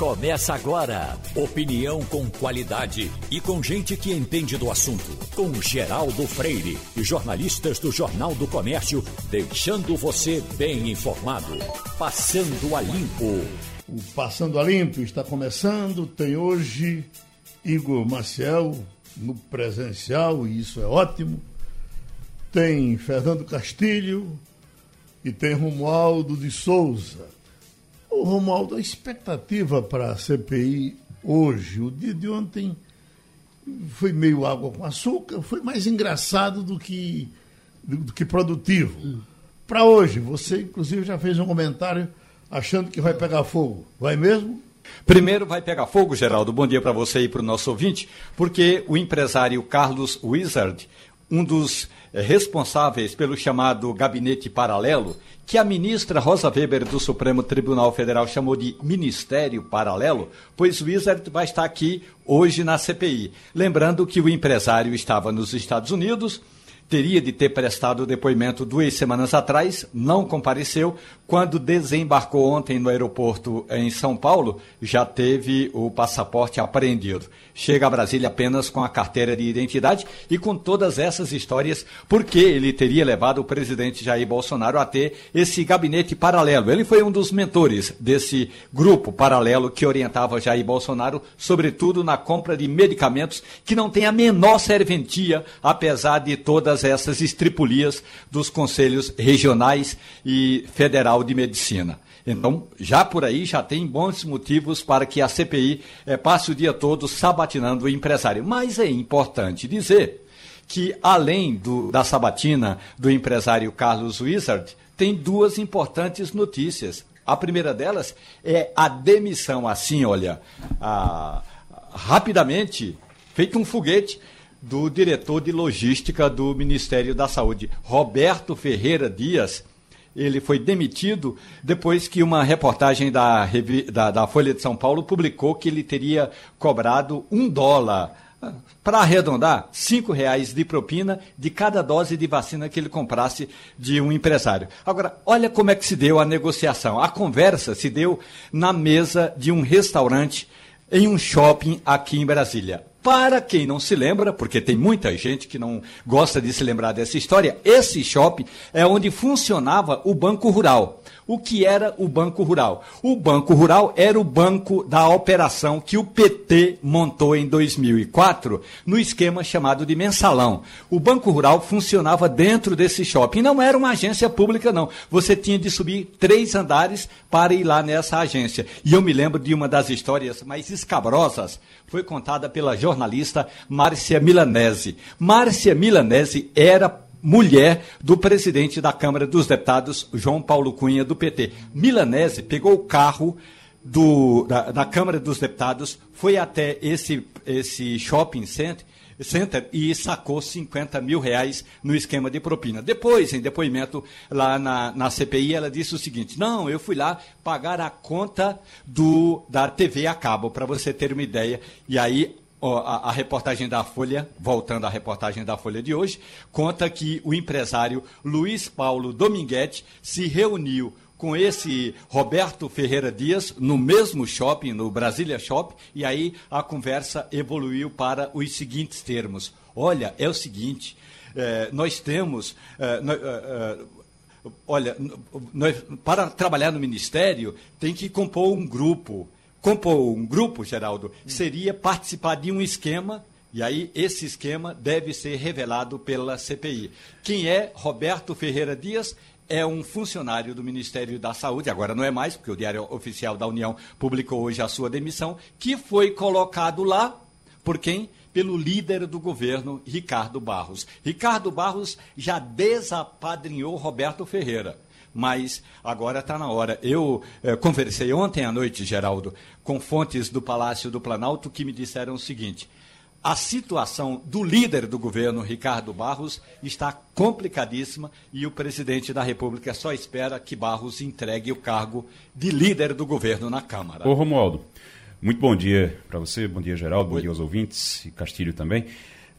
Começa agora. Opinião com qualidade e com gente que entende do assunto. Com Geraldo Freire e jornalistas do Jornal do Comércio, deixando você bem informado. Passando a Limpo. O Passando a Limpo está começando. Tem hoje Igor Maciel no presencial, e isso é ótimo. Tem Fernando Castilho e tem Romualdo de Souza. O Romualdo, a expectativa para a CPI hoje, o dia de ontem foi meio água com açúcar, foi mais engraçado do que, do que produtivo. Hum. Para hoje, você inclusive já fez um comentário achando que vai pegar fogo. Vai mesmo? Primeiro vai pegar fogo, Geraldo. Bom dia para você e para o nosso ouvinte, porque o empresário Carlos Wizard, um dos eh, responsáveis pelo chamado gabinete paralelo, que a ministra Rosa Weber do Supremo Tribunal Federal chamou de Ministério Paralelo, pois o Wizard vai estar aqui hoje na CPI. Lembrando que o empresário estava nos Estados Unidos teria de ter prestado o depoimento duas semanas atrás, não compareceu. Quando desembarcou ontem no aeroporto em São Paulo, já teve o passaporte apreendido. Chega a Brasília apenas com a carteira de identidade e com todas essas histórias, porque ele teria levado o presidente Jair Bolsonaro a ter esse gabinete paralelo. Ele foi um dos mentores desse grupo paralelo que orientava Jair Bolsonaro, sobretudo na compra de medicamentos que não tem a menor serventia, apesar de todas todas essas estripulias dos conselhos regionais e federal de medicina. Então, já por aí, já tem bons motivos para que a CPI eh, passe o dia todo sabatinando o empresário. Mas é importante dizer que, além do, da sabatina do empresário Carlos Wizard, tem duas importantes notícias. A primeira delas é a demissão, assim, olha, a, rapidamente, feito um foguete, do diretor de logística do Ministério da Saúde, Roberto Ferreira Dias. Ele foi demitido depois que uma reportagem da, da, da Folha de São Paulo publicou que ele teria cobrado um dólar para arredondar, cinco reais de propina de cada dose de vacina que ele comprasse de um empresário. Agora, olha como é que se deu a negociação. A conversa se deu na mesa de um restaurante em um shopping aqui em Brasília. Para quem não se lembra, porque tem muita gente que não gosta de se lembrar dessa história, esse shopping é onde funcionava o Banco Rural. O que era o Banco Rural? O Banco Rural era o banco da operação que o PT montou em 2004 no esquema chamado de mensalão. O Banco Rural funcionava dentro desse shopping. Não era uma agência pública, não. Você tinha de subir três andares para ir lá nessa agência. E eu me lembro de uma das histórias mais escabrosas. Foi contada pela jornalista Márcia Milanese. Márcia Milanese era mulher do presidente da Câmara dos Deputados, João Paulo Cunha, do PT. Milanese pegou o carro do, da, da Câmara dos Deputados, foi até esse, esse shopping center, Center e sacou 50 mil reais no esquema de propina. Depois, em depoimento lá na, na CPI, ela disse o seguinte: não, eu fui lá pagar a conta do da TV a cabo, para você ter uma ideia. E aí a, a, reportagem da Folha, voltando à reportagem da Folha de hoje, conta que o empresário Luiz Paulo Dominguete se reuniu com esse Roberto Ferreira Dias no mesmo shopping, no Brasília Shopping, e aí a conversa evoluiu para os seguintes termos. Olha, é o seguinte, é, nós temos. É, nós, é, olha, nós, para trabalhar no Ministério, tem que compor um grupo compor um grupo, Geraldo, seria participar de um esquema e aí, esse esquema deve ser revelado pela CPI. Quem é Roberto Ferreira Dias? É um funcionário do Ministério da Saúde, agora não é mais, porque o Diário Oficial da União publicou hoje a sua demissão, que foi colocado lá por quem? Pelo líder do governo, Ricardo Barros. Ricardo Barros já desapadrinhou Roberto Ferreira mas agora está na hora. Eu eh, conversei ontem à noite, Geraldo, com fontes do Palácio do Planalto que me disseram o seguinte: a situação do líder do governo, Ricardo Barros, está complicadíssima e o presidente da República só espera que Barros entregue o cargo de líder do governo na Câmara. Ô Romualdo, muito bom dia para você, bom dia Geraldo, bom dia aos ouvintes e Castilho também.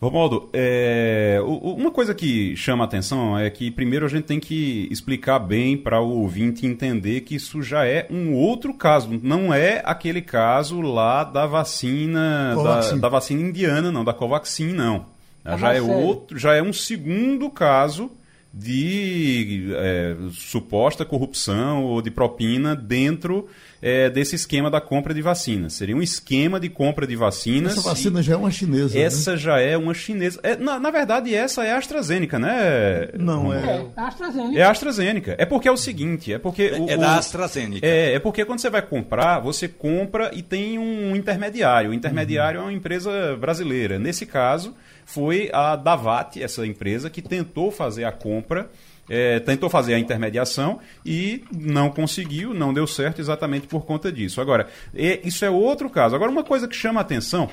Romualdo, é, uma coisa que chama a atenção é que primeiro a gente tem que explicar bem para o ouvinte entender que isso já é um outro caso, não é aquele caso lá da vacina da, da, vacina indiana, não, da Covaxin, não. Ah, já é outro, já é um segundo caso de é, suposta corrupção ou de propina dentro é, desse esquema da compra de vacinas. Seria um esquema de compra de vacinas. Essa vacina já é uma chinesa. Né? Essa né? já é uma chinesa. É, na, na, verdade, essa é a AstraZeneca, né? Não, é. É a AstraZeneca. É a AstraZeneca. É porque é o seguinte: é porque. É, o, é da AstraZeneca. É, é porque quando você vai comprar, você compra e tem um intermediário. O intermediário uhum. é uma empresa brasileira. Nesse caso, foi a Davat, essa empresa, que tentou fazer a compra é, tentou fazer a intermediação e não conseguiu, não deu certo exatamente por conta disso. Agora, é, isso é outro caso. Agora, uma coisa que chama a atenção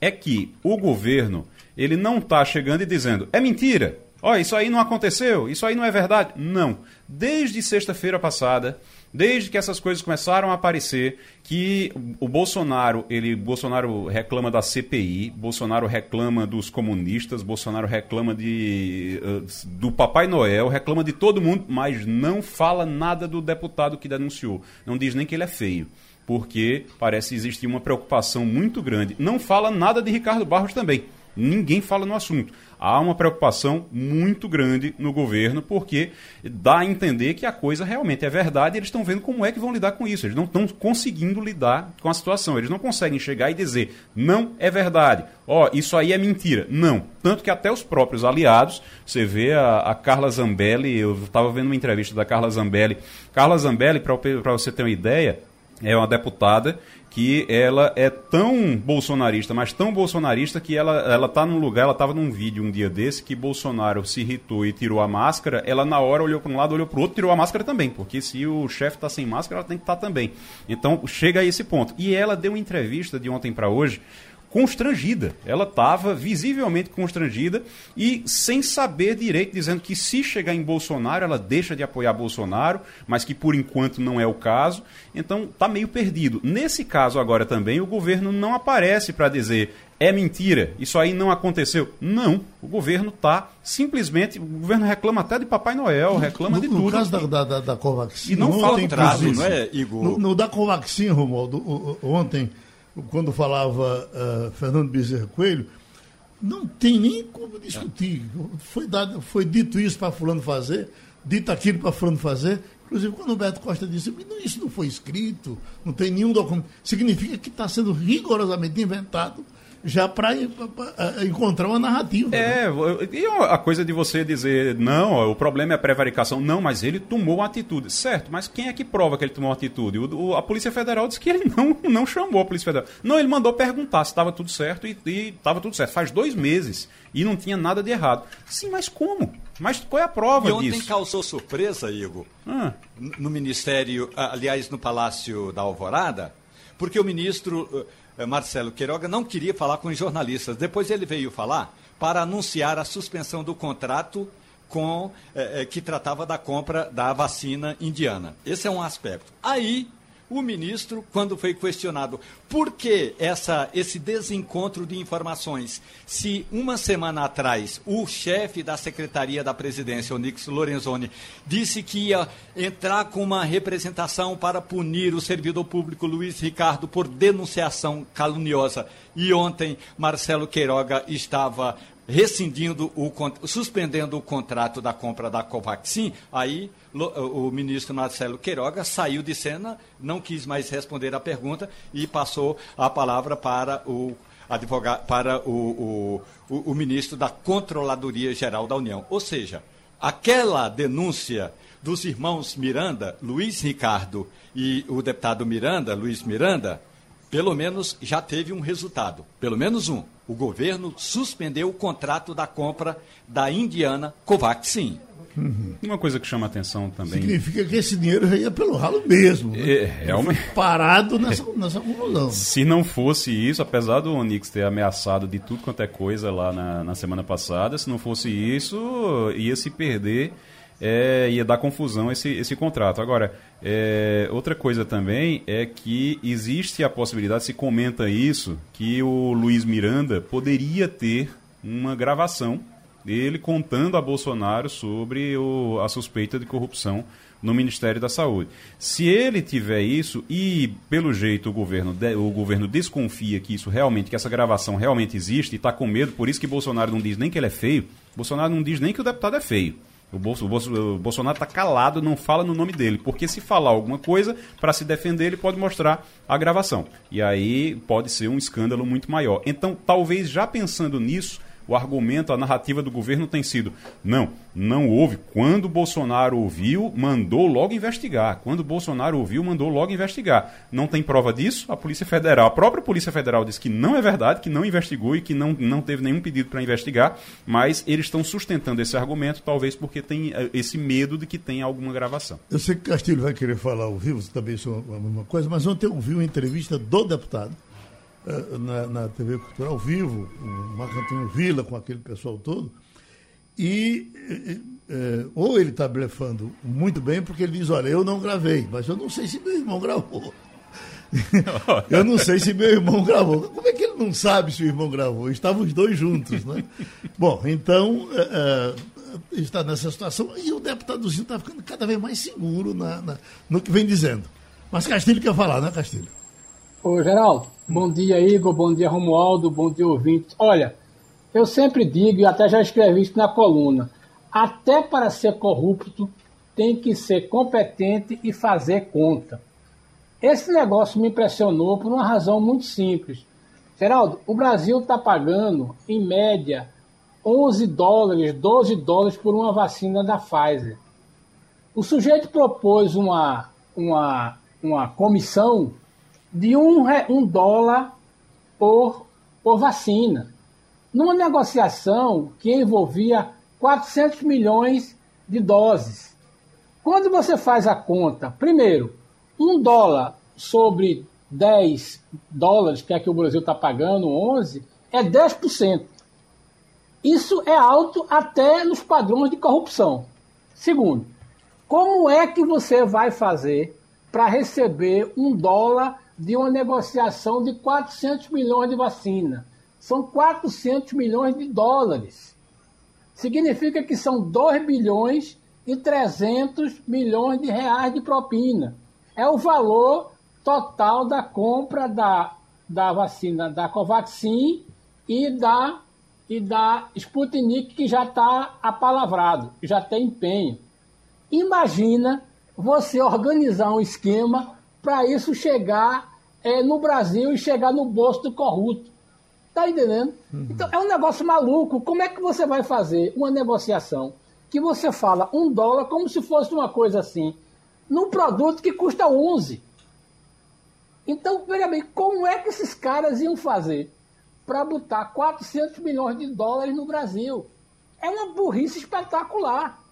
é que o governo ele não está chegando e dizendo é mentira, Olha, isso aí não aconteceu, isso aí não é verdade. Não. Desde sexta-feira passada, desde que essas coisas começaram a aparecer, que o Bolsonaro, ele Bolsonaro reclama da CPI, Bolsonaro reclama dos comunistas, Bolsonaro reclama de uh, do Papai Noel, reclama de todo mundo, mas não fala nada do deputado que denunciou. Não diz nem que ele é feio porque parece existir uma preocupação muito grande. Não fala nada de Ricardo Barros também. Ninguém fala no assunto há uma preocupação muito grande no governo, porque dá a entender que a coisa realmente é verdade e eles estão vendo como é que vão lidar com isso. Eles não estão conseguindo lidar com a situação. Eles não conseguem chegar e dizer, não é verdade. Ó, oh, isso aí é mentira. Não. Tanto que até os próprios aliados, você vê a, a Carla Zambelli, eu estava vendo uma entrevista da Carla Zambelli. Carla Zambelli, para você ter uma ideia, é uma deputada que ela é tão bolsonarista, mas tão bolsonarista que ela ela tá num lugar, ela estava num vídeo um dia desse que Bolsonaro se irritou e tirou a máscara, ela na hora olhou para um lado, olhou para o outro, tirou a máscara também, porque se o chefe está sem máscara, ela tem que estar tá também. Então, chega a esse ponto. E ela deu uma entrevista de ontem para hoje constrangida. Ela estava visivelmente constrangida e sem saber direito, dizendo que se chegar em Bolsonaro, ela deixa de apoiar Bolsonaro, mas que por enquanto não é o caso. Então está meio perdido. Nesse caso agora também, o governo não aparece para dizer é mentira, isso aí não aconteceu. Não, o governo está simplesmente. O governo reclama até de Papai Noel, reclama no, de no tudo. No caso da, da, da, da Covaxin. E não fala contrato, não é, Igor? No, no da Covaxin, Romualdo, ontem quando falava uh, Fernando Bezerra Coelho, não tem nem como discutir. Foi, dado, foi dito isso para fulano fazer, dito aquilo para fulano fazer. Inclusive, quando o Beto Costa disse, isso não foi escrito, não tem nenhum documento, significa que está sendo rigorosamente inventado já para encontrar uma narrativa. É, né? e a coisa de você dizer, não, o problema é a prevaricação. Não, mas ele tomou uma atitude. Certo, mas quem é que prova que ele tomou uma atitude? O, o, a Polícia Federal disse que ele não, não chamou a Polícia Federal. Não, ele mandou perguntar se estava tudo certo e estava tudo certo. Faz dois meses e não tinha nada de errado. Sim, mas como? Mas qual é a prova e ontem disso? causou surpresa, Igor, ah. no Ministério, aliás, no Palácio da Alvorada, porque o ministro eh, Marcelo Queiroga não queria falar com os jornalistas. Depois ele veio falar para anunciar a suspensão do contrato com eh, que tratava da compra da vacina indiana. Esse é um aspecto. Aí o ministro, quando foi questionado. Por que essa, esse desencontro de informações, se uma semana atrás o chefe da Secretaria da Presidência, o Nix Lorenzoni, disse que ia entrar com uma representação para punir o servidor público Luiz Ricardo por denunciação caluniosa, e ontem Marcelo Queiroga estava rescindindo o suspendendo o contrato da compra da Covaxin, aí o ministro Marcelo Queiroga saiu de cena, não quis mais responder a pergunta e passou a palavra para o advogado, para o, o, o ministro da Controladoria Geral da União. Ou seja, aquela denúncia dos irmãos Miranda, Luiz Ricardo e o deputado Miranda, Luiz Miranda, pelo menos já teve um resultado, pelo menos um. O governo suspendeu o contrato da compra da indiana Covaxin. Uhum. Uma coisa que chama atenção também. Significa que esse dinheiro já ia pelo ralo mesmo. Né? É, realmente. Parado nessa, nessa conclusão. Se não fosse isso, apesar do Onix ter ameaçado de tudo quanto é coisa lá na, na semana passada, se não fosse isso, ia se perder é, ia dar confusão esse, esse contrato. Agora, é, outra coisa também é que existe a possibilidade, se comenta isso, que o Luiz Miranda poderia ter uma gravação dele contando a Bolsonaro sobre o, a suspeita de corrupção no Ministério da Saúde. Se ele tiver isso e pelo jeito o governo o governo desconfia que isso realmente que essa gravação realmente existe e está com medo, por isso que Bolsonaro não diz nem que ele é feio, Bolsonaro não diz nem que o deputado é feio. O, Bolso, o, Bolsonaro está calado, não fala no nome dele, porque se falar alguma coisa, para se defender, ele pode mostrar a gravação. E aí pode ser um escândalo muito maior. Então, talvez já pensando nisso, o argumento, a narrativa do governo tem sido: não, não houve. Quando Bolsonaro ouviu, mandou logo investigar. Quando Bolsonaro ouviu, mandou logo investigar. Não tem prova disso? A Polícia Federal, a própria Polícia Federal diz que não é verdade, que não investigou e que não, não teve nenhum pedido para investigar, mas eles estão sustentando esse argumento, talvez porque tem eh, esse medo de que tenha alguma gravação. Eu sei que Castilho vai querer falar ao vivo também sobre a mesma coisa, mas ontem eu ouvi uma entrevista do deputado na, na TV Cultural ao vivo, o Marco Antônio Vila com aquele pessoal todo, e é, ou ele está blefando muito bem, porque ele diz, olha, eu não gravei, mas eu não sei se meu irmão gravou. eu não sei se meu irmão gravou. Como é que ele não sabe se o irmão gravou? Estavam os dois juntos, né? Bom, então é, está nessa situação e o deputadozinho está ficando cada vez mais seguro na, na, no que vem dizendo. Mas Castilho quer falar, né, Castilho? Ô, Geraldo, bom dia, Igor, bom dia, Romualdo, bom dia, ouvintes. Olha, eu sempre digo, e até já escrevi isso na coluna, até para ser corrupto tem que ser competente e fazer conta. Esse negócio me impressionou por uma razão muito simples. Geraldo, o Brasil está pagando, em média, 11 dólares, 12 dólares por uma vacina da Pfizer. O sujeito propôs uma, uma, uma comissão de um, um dólar por, por vacina, numa negociação que envolvia 400 milhões de doses. Quando você faz a conta, primeiro, um dólar sobre 10 dólares, que é que o Brasil está pagando, 11, é 10%. Isso é alto até nos padrões de corrupção. Segundo, como é que você vai fazer para receber um dólar de uma negociação de 400 milhões de vacina. São 400 milhões de dólares. Significa que são 2 bilhões e 300 milhões de reais de propina. É o valor total da compra da, da vacina da Covaxin e da, e da Sputnik, que já está apalavrado, já tem empenho. Imagina você organizar um esquema para isso chegar é, no Brasil e chegar no bolso do corrupto. Tá entendendo? Uhum. Então é um negócio maluco. Como é que você vai fazer uma negociação que você fala um dólar como se fosse uma coisa assim, num produto que custa 11? Então, veja bem, como é que esses caras iam fazer para botar 400 milhões de dólares no Brasil? É uma burrice espetacular.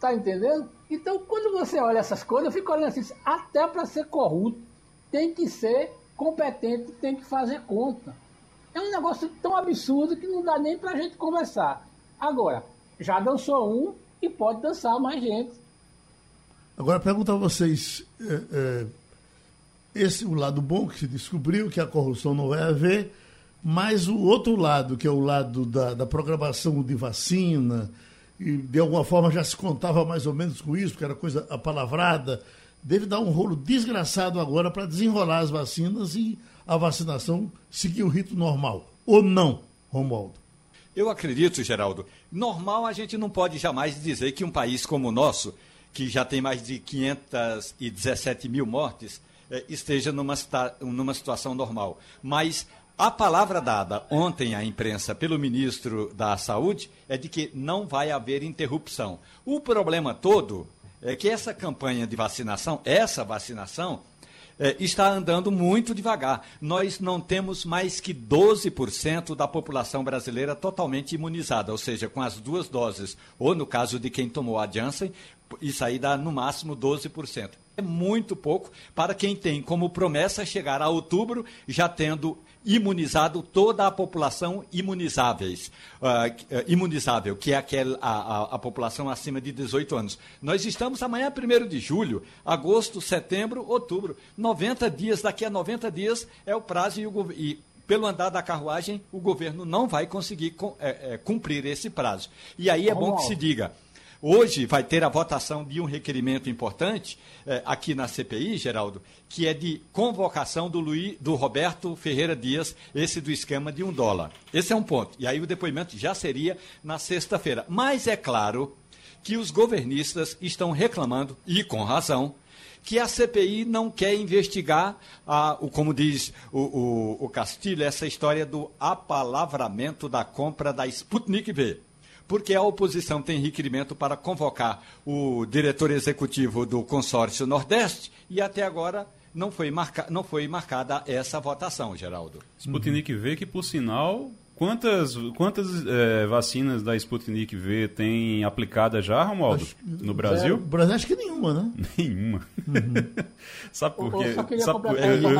Tá entendendo? Então, quando você olha essas coisas, eu fico olhando assim, até para ser corrupto, tem que ser competente, tem que fazer conta. É um negócio tão absurdo que não dá nem para a gente conversar. Agora, já dançou um e pode dançar mais gente. Agora, pergunto a vocês, é, é, esse o lado bom que se descobriu, que a corrupção não vai haver, mas o outro lado, que é o lado da, da programação de vacina, e de alguma forma já se contava mais ou menos com isso, porque era coisa apalavrada, deve dar um rolo desgraçado agora para desenrolar as vacinas e a vacinação seguir o rito normal. Ou não, Romualdo? Eu acredito, Geraldo. Normal a gente não pode jamais dizer que um país como o nosso, que já tem mais de 517 mil mortes, eh, esteja numa, numa situação normal. Mas a palavra dada ontem à imprensa pelo ministro da Saúde é de que não vai haver interrupção. O problema todo é que essa campanha de vacinação, essa vacinação, é, está andando muito devagar. Nós não temos mais que 12% da população brasileira totalmente imunizada, ou seja, com as duas doses, ou no caso de quem tomou a Janssen, isso aí dá no máximo 12%. É muito pouco para quem tem como promessa chegar a outubro já tendo imunizado toda a população imunizáveis, uh, imunizável, que é aquela, a, a, população acima de 18 anos. Nós estamos amanhã, 1 de julho, agosto, setembro, outubro. 90 dias, daqui a 90 dias é o prazo e, o, e pelo andar da carruagem, o governo não vai conseguir é, é, cumprir esse prazo. E aí é bom que se diga. Hoje vai ter a votação de um requerimento importante eh, aqui na CPI, Geraldo, que é de convocação do, Luiz, do Roberto Ferreira Dias, esse do esquema de um dólar. Esse é um ponto. E aí o depoimento já seria na sexta-feira. Mas é claro que os governistas estão reclamando, e com razão, que a CPI não quer investigar, a, o, como diz o, o, o Castilho, essa história do apalavramento da compra da Sputnik V porque a oposição tem requerimento para convocar o diretor executivo do consórcio Nordeste e até agora não foi, marca, não foi marcada essa votação, Geraldo. Sputnik V, que por sinal Quantas, quantas é, vacinas da Sputnik V tem aplicada já, Romualdo? No Brasil? No Brasil acho que nenhuma, né? Nenhuma. Uhum. Sabe por quê?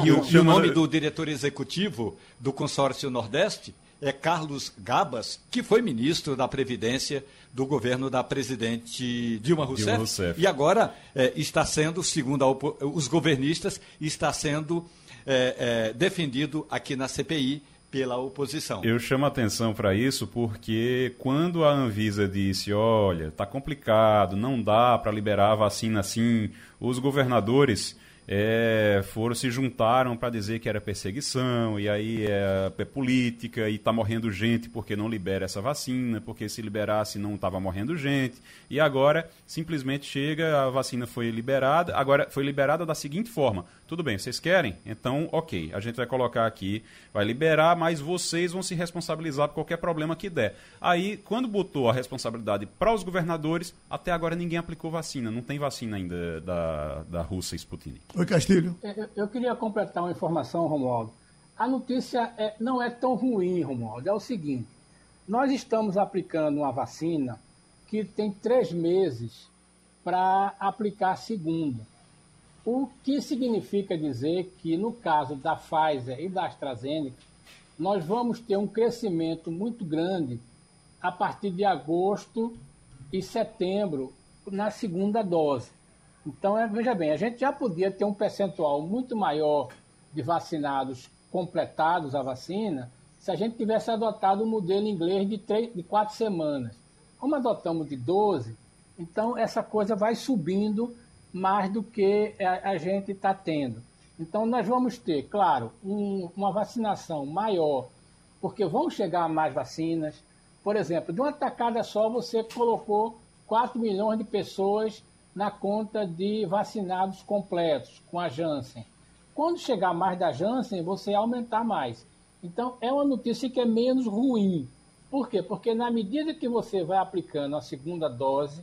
E, o, o nome do diretor executivo do consórcio Nordeste é Carlos Gabas, que foi ministro da Previdência do governo da presidente Dilma Rousseff, Dilma Rousseff. e agora é, está sendo, segundo a, os governistas, está sendo é, é, defendido aqui na CPI pela oposição. Eu chamo a atenção para isso porque quando a Anvisa disse, olha, está complicado, não dá para liberar a vacina assim, os governadores é, foram se juntaram para dizer que era perseguição, e aí é, é política, e está morrendo gente porque não libera essa vacina, porque se liberasse não estava morrendo gente, e agora simplesmente chega, a vacina foi liberada, agora foi liberada da seguinte forma, tudo bem, vocês querem? Então, ok, a gente vai colocar aqui, vai liberar, mas vocês vão se responsabilizar por qualquer problema que der. Aí, quando botou a responsabilidade para os governadores, até agora ninguém aplicou vacina, não tem vacina ainda da, da Rússia Sputnik. Oi, Castilho. Eu, eu queria completar uma informação, Romualdo. A notícia é, não é tão ruim, Romualdo. É o seguinte: nós estamos aplicando uma vacina que tem três meses para aplicar a segunda. O que significa dizer que, no caso da Pfizer e da AstraZeneca, nós vamos ter um crescimento muito grande a partir de agosto e setembro na segunda dose. Então, é, veja bem, a gente já podia ter um percentual muito maior de vacinados completados a vacina se a gente tivesse adotado o modelo inglês de, três, de quatro semanas. Como adotamos de 12, então essa coisa vai subindo mais do que a, a gente está tendo. Então nós vamos ter, claro, um, uma vacinação maior, porque vão chegar mais vacinas. Por exemplo, de uma tacada só você colocou 4 milhões de pessoas na conta de vacinados completos com a Janssen. Quando chegar mais da Janssen, você aumentar mais. Então, é uma notícia que é menos ruim. Por quê? Porque na medida que você vai aplicando a segunda dose,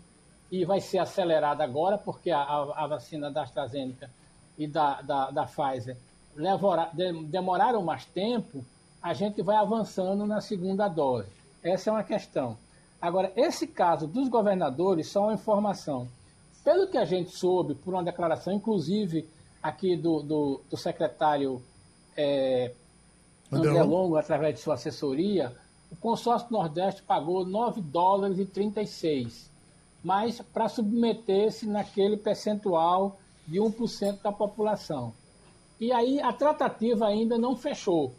e vai ser acelerada agora, porque a, a, vacina da AstraZeneca e da, da, da Pfizer levora, de, demoraram mais tempo, a gente vai avançando na segunda dose. Essa é uma questão. Agora, esse caso dos governadores, só uma informação. Pelo que a gente soube, por uma declaração, inclusive aqui do, do, do secretário é, André Longo, através de sua assessoria, o consórcio Nordeste pagou 9 dólares e 36, mas para submeter-se naquele percentual de 1% da população. E aí a tratativa ainda não fechou,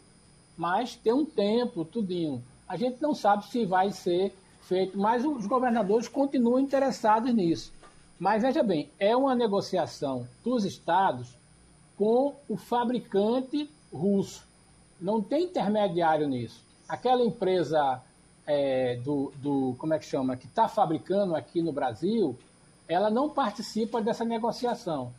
mas tem um tempo, tudinho. A gente não sabe se vai ser feito, mas os governadores continuam interessados nisso. Mas veja bem, é uma negociação dos estados com o fabricante russo. Não tem intermediário nisso. Aquela empresa é, do, do, como é que chama, que está fabricando aqui no Brasil, ela não participa dessa negociação.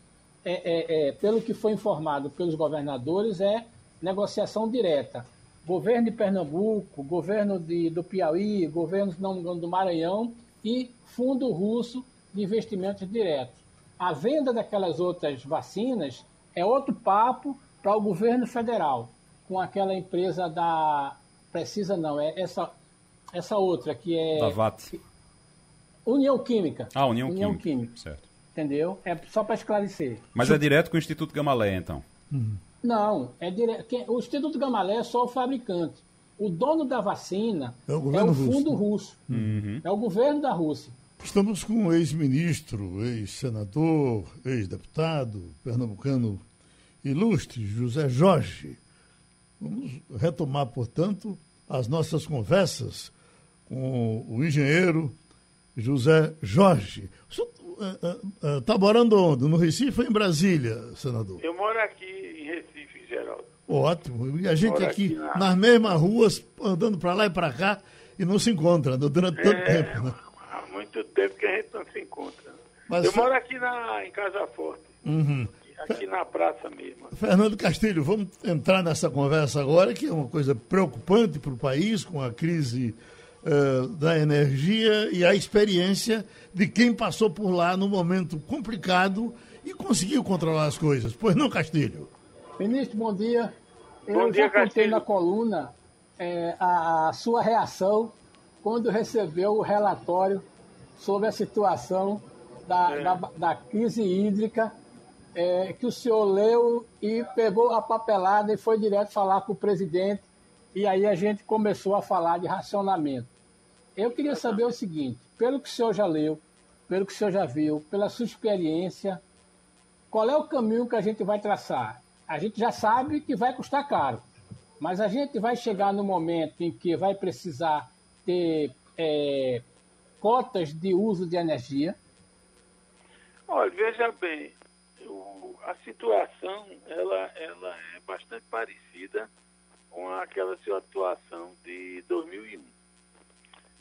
É, é, é, pelo que foi informado pelos governadores, é negociação direta. Governo de Pernambuco, governo de, do Piauí, governo não, do Maranhão e fundo russo de investimentos diretos. A venda daquelas outras vacinas é outro papo para o governo federal, com aquela empresa da. Precisa não, é essa, essa outra que é. Da VAT. União Química. Ah, União, União Química. Química. Certo. Entendeu? É só para esclarecer. Mas é direto com o Instituto Gamalé, então? Não, é direto. O Instituto Gamalé é só o fabricante. O dono da vacina é o, é o fundo russo. russo. Uhum. É o governo da Rússia. Estamos com um ex-ministro, Vamos retomar, portanto, as nossas conversas com o engenheiro José Jorge. O senhor está uh, uh, uh, morando onde? No Recife ou em Brasília, senador? Eu moro aqui em Recife, Geraldo. Ótimo. E a gente aqui, aqui na... nas mesmas ruas, andando para lá e para cá, e não se encontra durante é, tanto tempo. Né? Muito tempo que a gente não se encontra. Mas, eu moro aqui na, em Casa Forte. Uhum. Aqui na praça mesmo. Fernando Castilho, vamos entrar nessa conversa agora, que é uma coisa preocupante para o país, com a crise uh, da energia e a experiência de quem passou por lá no momento complicado e conseguiu controlar as coisas. Pois não, Castilho? Ministro, bom dia. Bom Eu dia, já contei Castilho. na coluna é, a, a sua reação quando recebeu o relatório sobre a situação da, é. da, da, crise hídrica é, que o senhor leu e pegou a papelada e foi direto falar com o presidente, e aí a gente começou a falar de racionamento. Eu queria saber o seguinte: pelo que o senhor já leu, pelo que o senhor já viu, pela sua experiência, qual é o caminho que a gente vai traçar? A gente já sabe que vai custar caro, mas a gente vai chegar no momento em que vai precisar ter é, cotas de uso de energia. Olha, veja bem, a situação ela, ela é bastante parecida com aquela situação de 2001.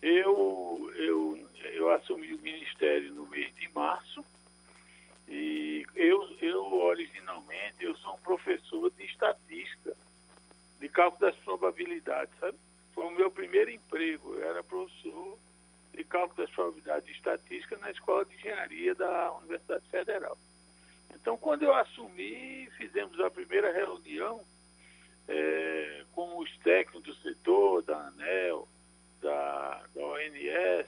Eu, eu, eu assumi o ministério no mês de março e eu, eu originalmente eu sou um professor de estatística, de cálculo das probabilidades, sabe? Foi o meu primeiro emprego, eu era professor de cálculo das probabilidades de estatística na Escola de Engenharia da Universidade Federal. Então, quando eu assumi, fizemos a primeira reunião é, com os técnicos do setor, da ANEL, da, da ONS,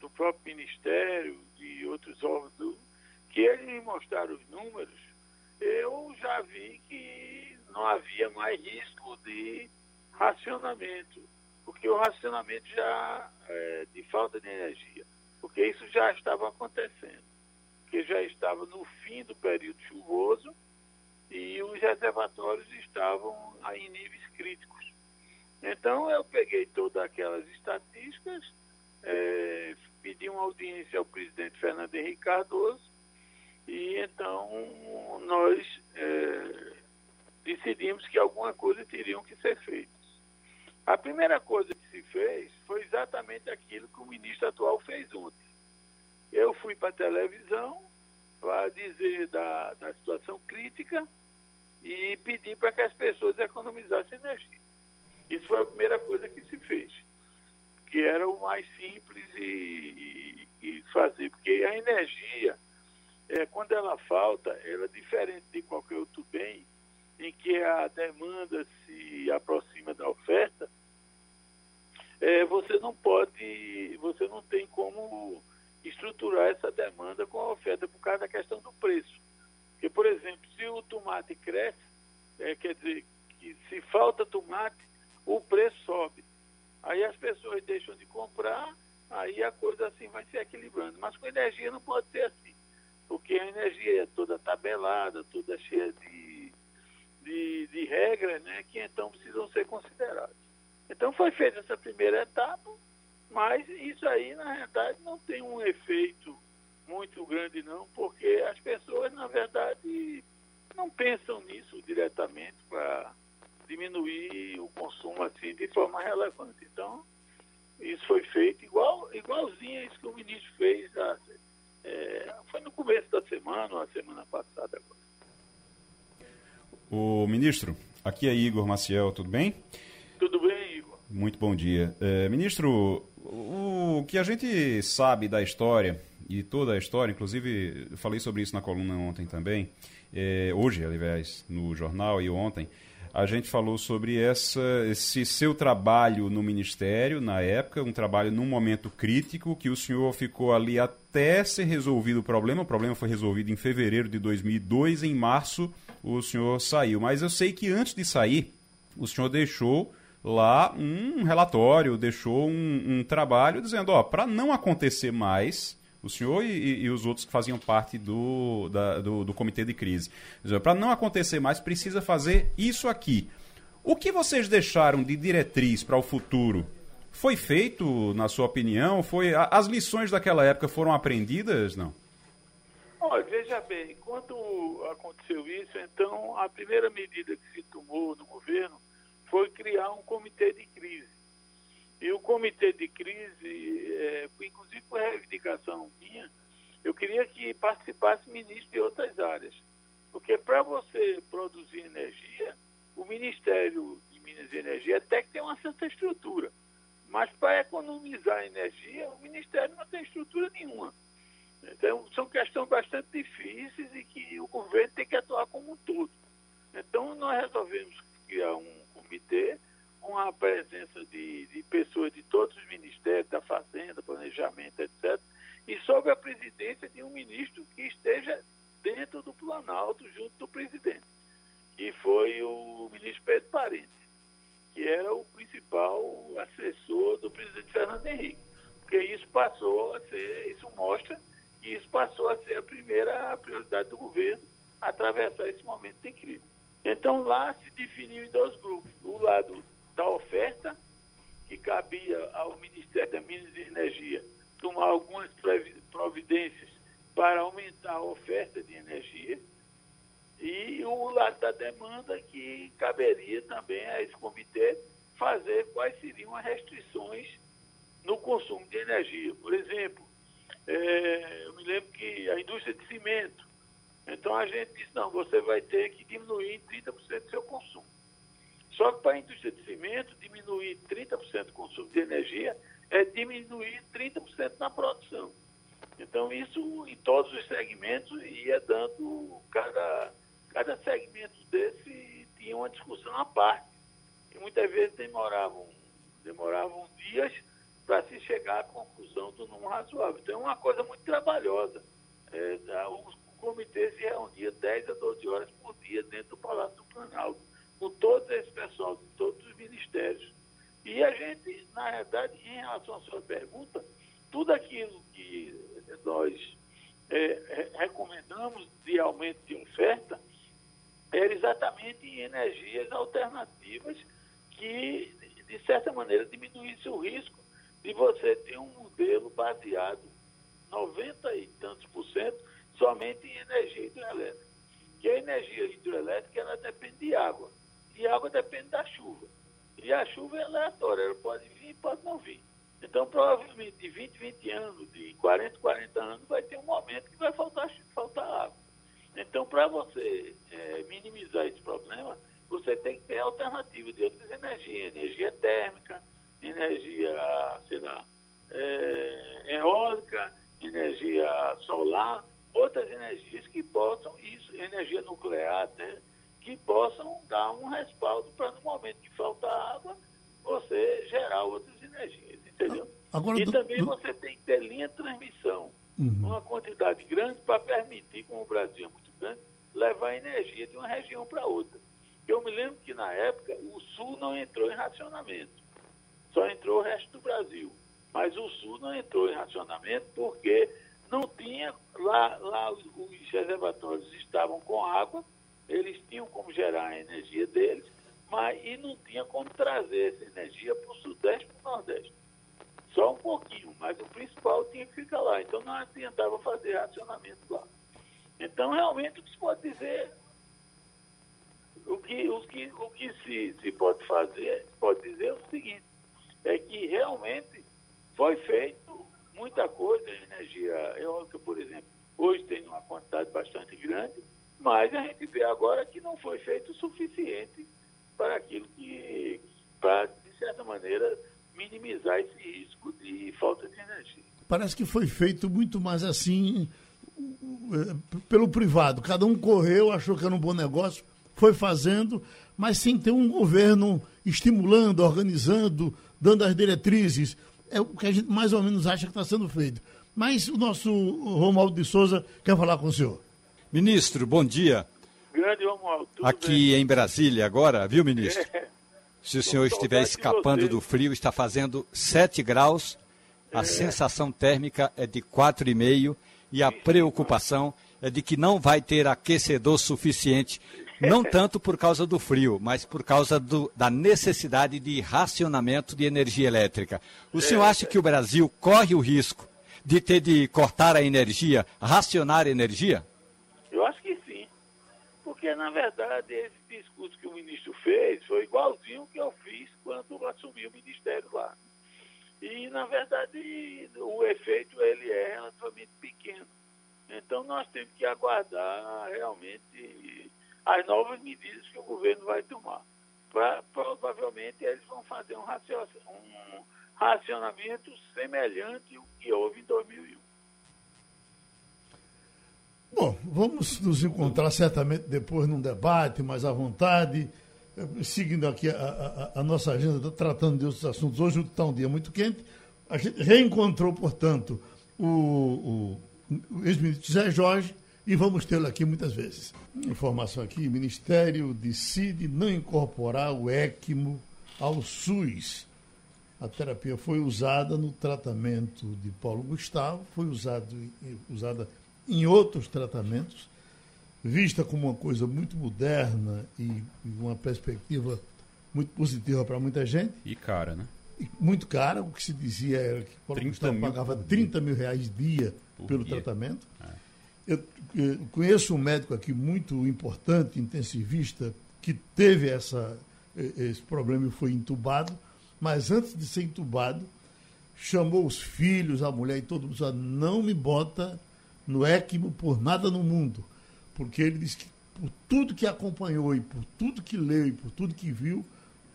do próprio Ministério, de outros órgãos, do, que eles me mostraram os números, eu já vi que não havia mais risco de racionamento, porque o racionamento já é, de falta de energia, porque isso já estava acontecendo que já estava no fim do período chuvoso e os reservatórios estavam em níveis críticos. Então eu peguei todas aquelas estatísticas, é, pedi uma audiência ao presidente Fernando Henrique Cardoso e então nós é, decidimos que alguma coisa teriam que ser feita. A primeira coisa que se fez foi exatamente aquilo que o ministro atual fez ontem eu fui para a televisão para dizer da, da situação crítica e pedir para que as pessoas economizassem energia. Isso foi a primeira coisa que se fez, que era o mais simples e, e, e fazer, porque a energia, é, quando ela falta, ela é diferente de qualquer outro bem, em que a demanda se aproxima da oferta, é, você não pode, você não tem como estruturar essa demanda com a oferta por causa da questão do preço. Porque, por exemplo, se o tomate cresce, é, quer dizer, que se falta tomate, o preço sobe. Aí as pessoas deixam de comprar, aí a coisa assim vai se equilibrando. Mas com energia não pode ser assim, porque a energia é toda tabelada, toda cheia de, de, de regras, né, que então precisam ser consideradas. Então foi feita essa primeira etapa, mas isso aí, na realidade, não tem um efeito muito grande, não, porque as pessoas, na verdade, não pensam nisso diretamente para diminuir o consumo assim de forma relevante. Então, isso foi feito igual, igualzinho a isso que o ministro fez. É, foi no começo da semana, ou a semana passada agora. O ministro, aqui é Igor Maciel, tudo bem? Tudo bem, Igor. Muito bom dia. É, ministro, o que a gente sabe da história, e toda a história, inclusive falei sobre isso na coluna ontem também, é, hoje, aliás, no jornal e ontem, a gente falou sobre essa, esse seu trabalho no Ministério, na época, um trabalho num momento crítico, que o senhor ficou ali até ser resolvido o problema. O problema foi resolvido em fevereiro de 2002, em março o senhor saiu. Mas eu sei que antes de sair, o senhor deixou lá um relatório, deixou um, um trabalho dizendo, ó, para não acontecer mais, o senhor e, e, os outros que faziam parte do, da, do, do comitê de crise, para não acontecer mais, precisa fazer isso aqui. O que vocês deixaram de diretriz para o futuro? Foi feito, na sua opinião? Foi As lições daquela época foram aprendidas, não? Olha, veja bem, quando aconteceu isso, então a primeira medida que se tomou no governo foi criar um comitê de crise. E o comitê de crise, é, inclusive por reivindicação minha, eu queria que participasse ministro de outras áreas. Porque para você produzir energia, o Ministério de Minas e Energia até que tem uma certa estrutura. Mas para economizar energia, o Ministério não tem estrutura nenhuma. Então, são questões bastante difíceis e que o governo tem que atuar como um todo. Então, nós resolvemos criar um comitê com a presença de, de pessoas de todos os ministérios, da Fazenda, Planejamento, etc., e sob a presidência de um ministro que esteja dentro do Planalto, junto do presidente, que foi o ministro Pedro Parente, que era o principal assessor do presidente Fernando Henrique. Porque isso passou a ser, isso mostra e isso passou a ser a primeira prioridade do governo, atravessar esse momento de crise. Então lá se definiu em dois grupos. O lado da oferta, que cabia ao Ministério da Minas e Energia tomar algumas providências para aumentar a oferta de energia, e o lado da demanda, que caberia também a esse comitê fazer quais seriam as restrições no consumo de energia. Por exemplo, é, eu me lembro que a indústria de cimento, então a gente disse, não, você vai ter que diminuir em 30% do seu consumo. Só que para a indústria de cimento, diminuir 30% do consumo de energia é diminuir 30% na produção. Então, isso em todos os segmentos ia dando, cada, cada segmento desse tinha uma discussão à parte. E muitas vezes demoravam, demoravam dias para se chegar à conclusão do número razoável. Então é uma coisa muito trabalhosa. É, o comitê se reunia 10 a 12 horas por dia dentro do Palácio do Planalto, com todo esse pessoal de todos os ministérios. E a gente, na verdade, em relação à sua pergunta, tudo aquilo que nós é, recomendamos de aumento de oferta era exatamente em energias alternativas que, de certa maneira, diminuísse o risco de você ter um modelo baseado 90 e tantos por cento somente em energia hidrelétrica. Que a energia hidrelétrica ela depende de água. E a água depende da chuva. E a chuva é aleatória, ela pode vir e pode não vir. Então, provavelmente, de 20, 20 anos, de 40, 40 anos, vai ter um momento que vai faltar, faltar água. Então, para você é, minimizar esse problema, você tem que ter alternativa de outras energias, energia térmica, energia, sei lá, é, eólica, energia solar, outras energias que possam, isso, energia nuclear até, que possam dar um respaldo para no momento que faltar água, você gerar outras energias, entendeu? Agora, e do, também do... você tem que ter linha de transmissão, uhum. uma quantidade grande para permitir, como o Brasil é muito grande, levar energia de uma região para outra. Eu me lembro que na época o Sul não entrou em racionamento só entrou o resto do Brasil. Mas o Sul não entrou em racionamento porque não tinha, lá, lá os, os reservatórios estavam com água, eles tinham como gerar a energia deles, mas e não tinha como trazer essa energia para o Sudeste e para o Nordeste. Só um pouquinho, mas o principal tinha que ficar lá. Então não adiantava fazer racionamento lá. Então, realmente, o que se pode dizer, o que, o que, o que se, se pode fazer, pode dizer é o seguinte, é que realmente foi feito muita coisa, energia eólica, por exemplo, hoje tem uma quantidade bastante grande, mas a gente vê agora que não foi feito o suficiente para aquilo que, para, de certa maneira, minimizar esse risco de falta de energia. Parece que foi feito muito mais assim pelo privado. Cada um correu, achou que era um bom negócio, foi fazendo, mas sem ter um governo estimulando, organizando, dando as diretrizes. É o que a gente mais ou menos acha que está sendo feito. Mas o nosso Romualdo de Souza quer falar com o senhor. Ministro, bom dia. Grande Romualdo. Aqui bem? em Brasília agora, viu, ministro? É. Se o senhor estiver escapando do frio, está fazendo 7 graus, a é. sensação térmica é de 4,5 e a preocupação é de que não vai ter aquecedor suficiente não tanto por causa do frio, mas por causa do, da necessidade de racionamento de energia elétrica. O senhor acha que o Brasil corre o risco de ter de cortar a energia, racionar a energia? Eu acho que sim. Porque, na verdade, esse discurso que o ministro fez foi igualzinho que eu fiz quando assumi o ministério lá. E, na verdade, o efeito ele é relativamente pequeno. Então, nós temos que aguardar realmente as novas medidas que o governo vai tomar. Pra, provavelmente, eles vão fazer um, um racionamento semelhante ao que houve em 2001. Bom, vamos nos encontrar certamente depois num debate mais à vontade, seguindo aqui a, a, a nossa agenda, tratando de outros assuntos. Hoje está um dia muito quente. A gente reencontrou, portanto, o, o, o ex-ministro José Jorge e vamos tê-lo aqui muitas vezes. Informação aqui: o Ministério decide não incorporar o ECMO ao SUS. A terapia foi usada no tratamento de Paulo Gustavo, foi usado, usada em outros tratamentos, vista como uma coisa muito moderna e uma perspectiva muito positiva para muita gente. E cara, né? Muito cara, o que se dizia era que Paulo Gustavo pagava 30 mil reais dia pelo dia. tratamento. É. Eu, eu, conheço um médico aqui muito importante, intensivista, que teve essa, esse problema e foi entubado, mas antes de ser entubado, chamou os filhos, a mulher e todo mundo, não me bota no ECMO por nada no mundo. Porque ele disse que por tudo que acompanhou e por tudo que leu e por tudo que viu,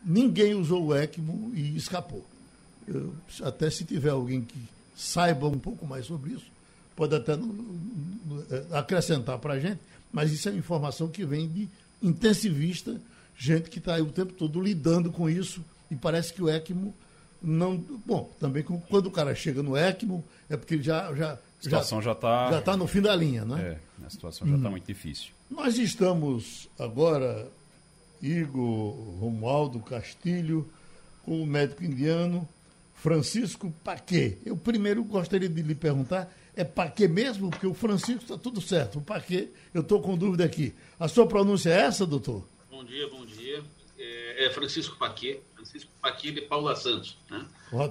ninguém usou o ECMO e escapou. Eu, até se tiver alguém que saiba um pouco mais sobre isso, pode até é, acrescentar para a gente, mas isso é uma informação que vem de intensivista, gente que está aí o tempo todo lidando com isso, e parece que o ECMO não. Bom, também quando o cara chega no ECMO, é porque já. já a situação já está. Já está no fim da linha, né? É, a situação já está hum. muito difícil. Nós estamos agora, Igor Romualdo Castilho, com o médico indiano Francisco Paquet. Eu primeiro gostaria de lhe perguntar é Paquet mesmo? Porque o Francisco está tudo certo. O Paquet, eu estou com dúvida aqui. A sua pronúncia é essa, doutor? Bom dia, bom dia. É, é Francisco Paquet, Francisco Paquet de Paula Santos. Né?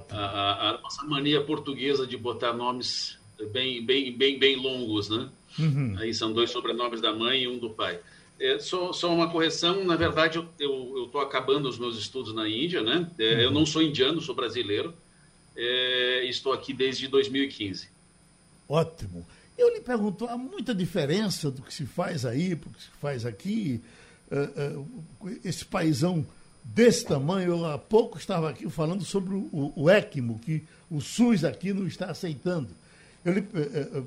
A, a, a, nossa mania portuguesa de botar nomes bem, bem, bem, bem longos, né? Uhum. Aí são dois sobrenomes da mãe e um do pai. É, só, só uma correção, na verdade eu estou acabando os meus estudos na Índia, né? É, uhum. Eu não sou indiano, sou brasileiro. É, estou aqui desde 2015. Ótimo. Eu lhe pergunto, há muita diferença do que se faz aí, do que se faz aqui? Uh, uh, esse paizão desse tamanho, eu há pouco estava aqui falando sobre o, o ECMO, que o SUS aqui não está aceitando. Lhe, uh,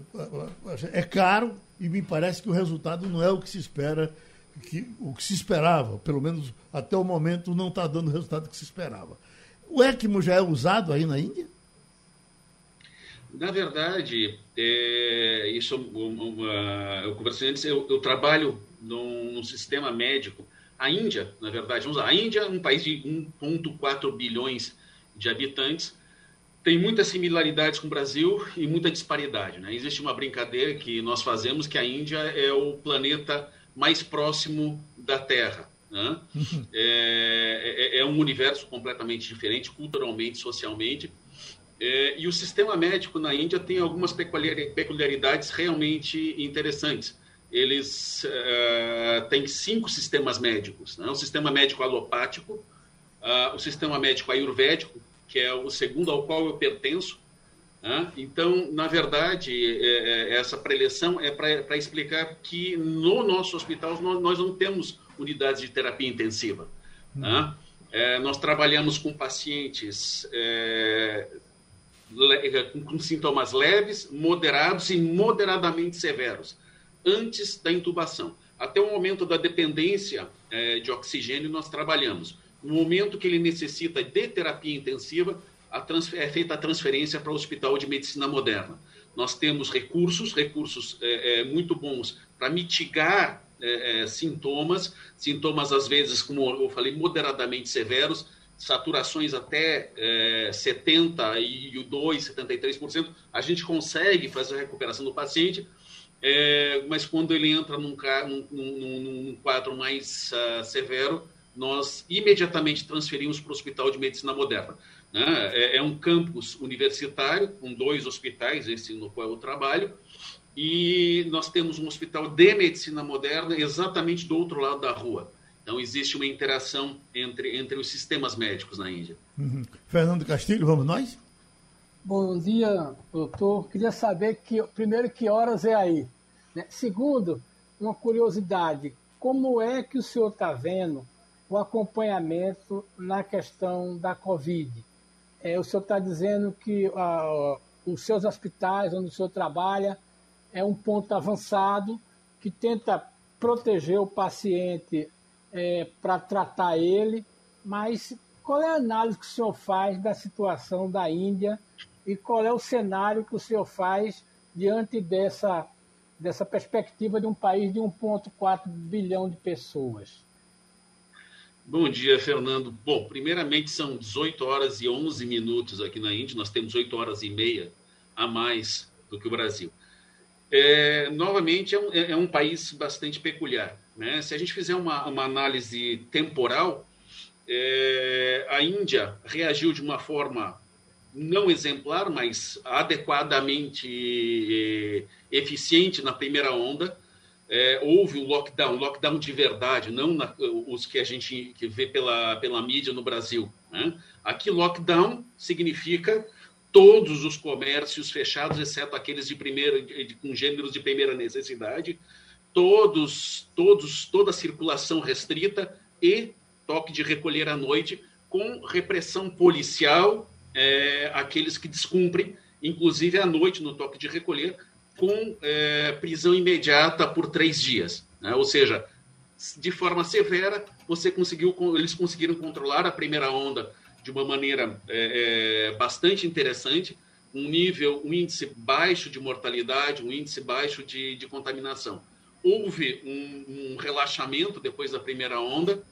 é caro e me parece que o resultado não é o que se espera, que, o que se esperava, pelo menos até o momento não está dando o resultado que se esperava. O ECMO já é usado aí na Índia? Na verdade, é, isso uma, eu conversei antes, eu, eu trabalho num, num, sistema médico. A Índia, na verdade, vamos lá, a Índia é um país de 1,4 bilhões de habitantes, tem muitas similaridades com o Brasil e muita disparidade. Né? Existe uma brincadeira que nós fazemos que a Índia é o planeta mais próximo da Terra. Né? Uhum. É, é, é um universo completamente diferente, culturalmente, socialmente é, e o sistema médico na Índia tem algumas peculiaridades realmente interessantes. Eles uh, têm cinco sistemas médicos: né? o sistema médico alopático, uh, o sistema médico ayurvédico, que é o segundo ao qual eu pertenço. Né? Então, na verdade, é, é, essa preleção é para explicar que no nosso hospital nós, nós, não temos unidades de terapia intensiva. Né? Uhum. É, nós trabalhamos com pacientes é, com sintomas leves, moderados e moderadamente severos, antes da intubação. Até o momento da dependência é, de oxigênio, nós trabalhamos. No momento que ele necessita de terapia intensiva, é feita a transferência para o Hospital de Medicina Moderna. Nós temos recursos, recursos é, muito bons para mitigar sintomas, sintomas às vezes, como eu falei, moderadamente severos, saturações até é, 72%, 73%, a gente consegue fazer a recuperação do paciente é, mas quando ele entra num, num, num quadro mais uh, severo, nós imediatamente transferimos para o Hospital de Medicina Moderna. Né? É, é, um campus universitário, com dois hospitais, esse no qual eu trabalho, e nós temos um hospital de medicina moderna exatamente do outro lado da rua. Então, existe uma interação entre, entre os sistemas médicos na Índia. Uhum. Fernando Castilho, vamos nós? Bom dia, doutor. Queria saber, que, primeiro, que horas é aí? Né? Segundo, uma curiosidade, como é que o senhor está vendo o acompanhamento na questão da Covid? É, o senhor está dizendo que uh, os seus hospitais, onde o senhor trabalha, é um ponto avançado que tenta proteger o paciente é, para tratar ele, mas qual é a análise que o senhor faz da situação da Índia e qual é o cenário que o senhor faz diante dessa, dessa perspectiva de um país de 1,4 bilhão de pessoas? Bom dia, Fernando. Bom, primeiramente são 18 horas e 11 minutos aqui na Índia, nós temos 8 horas e meia a mais do que o Brasil. É, novamente, é um, é, é um, país bastante peculiar. Né? Se a gente fizer uma, uma análise temporal, é, a Índia reagiu de uma forma não exemplar, mas adequadamente é, eficiente na primeira onda é, houve um lockdown, lockdown de verdade, não na, os que a gente que vê pela, pela mídia no Brasil. Né? Aqui, lockdown significa todos os comércios fechados, exceto aqueles de primeira, de, com gêneros de primeira necessidade, todos, todos, toda circulação restrita e toque de recolher à noite, com repressão policial, é, aqueles que descumprem, inclusive à noite no toque de recolher, com é, prisão imediata por três dias. Né? Ou seja, de forma severa, você conseguiu, eles conseguiram controlar a primeira onda de uma maneira é, é, bastante interessante, um nível, um índice baixo de mortalidade, um índice baixo de, de contaminação. Houve um, um, relaxamento depois da primeira onda,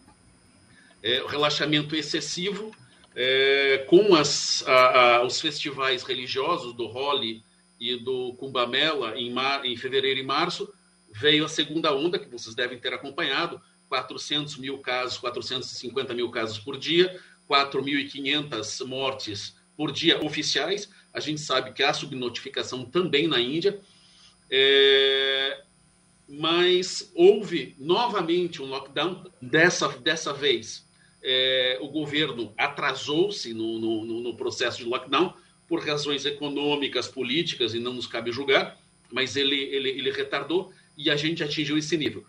é, um relaxamento excessivo, é, com as, a, a, os festivais religiosos do Holi e do Cumbamela em, mar, em fevereiro e março, veio a segunda onda, que vocês devem ter acompanhado, 400 mil casos, 450 mil casos por dia, 4.500 mortes por dia oficiais. A gente sabe que há subnotificação também na Índia. É... Mas houve novamente um lockdown, dessa, dessa vez é... o governo atrasou-se no, no, no processo de lockdown, por razões econômicas, políticas, e não nos cabe julgar, mas ele, ele, ele retardou e a gente atingiu esse nível.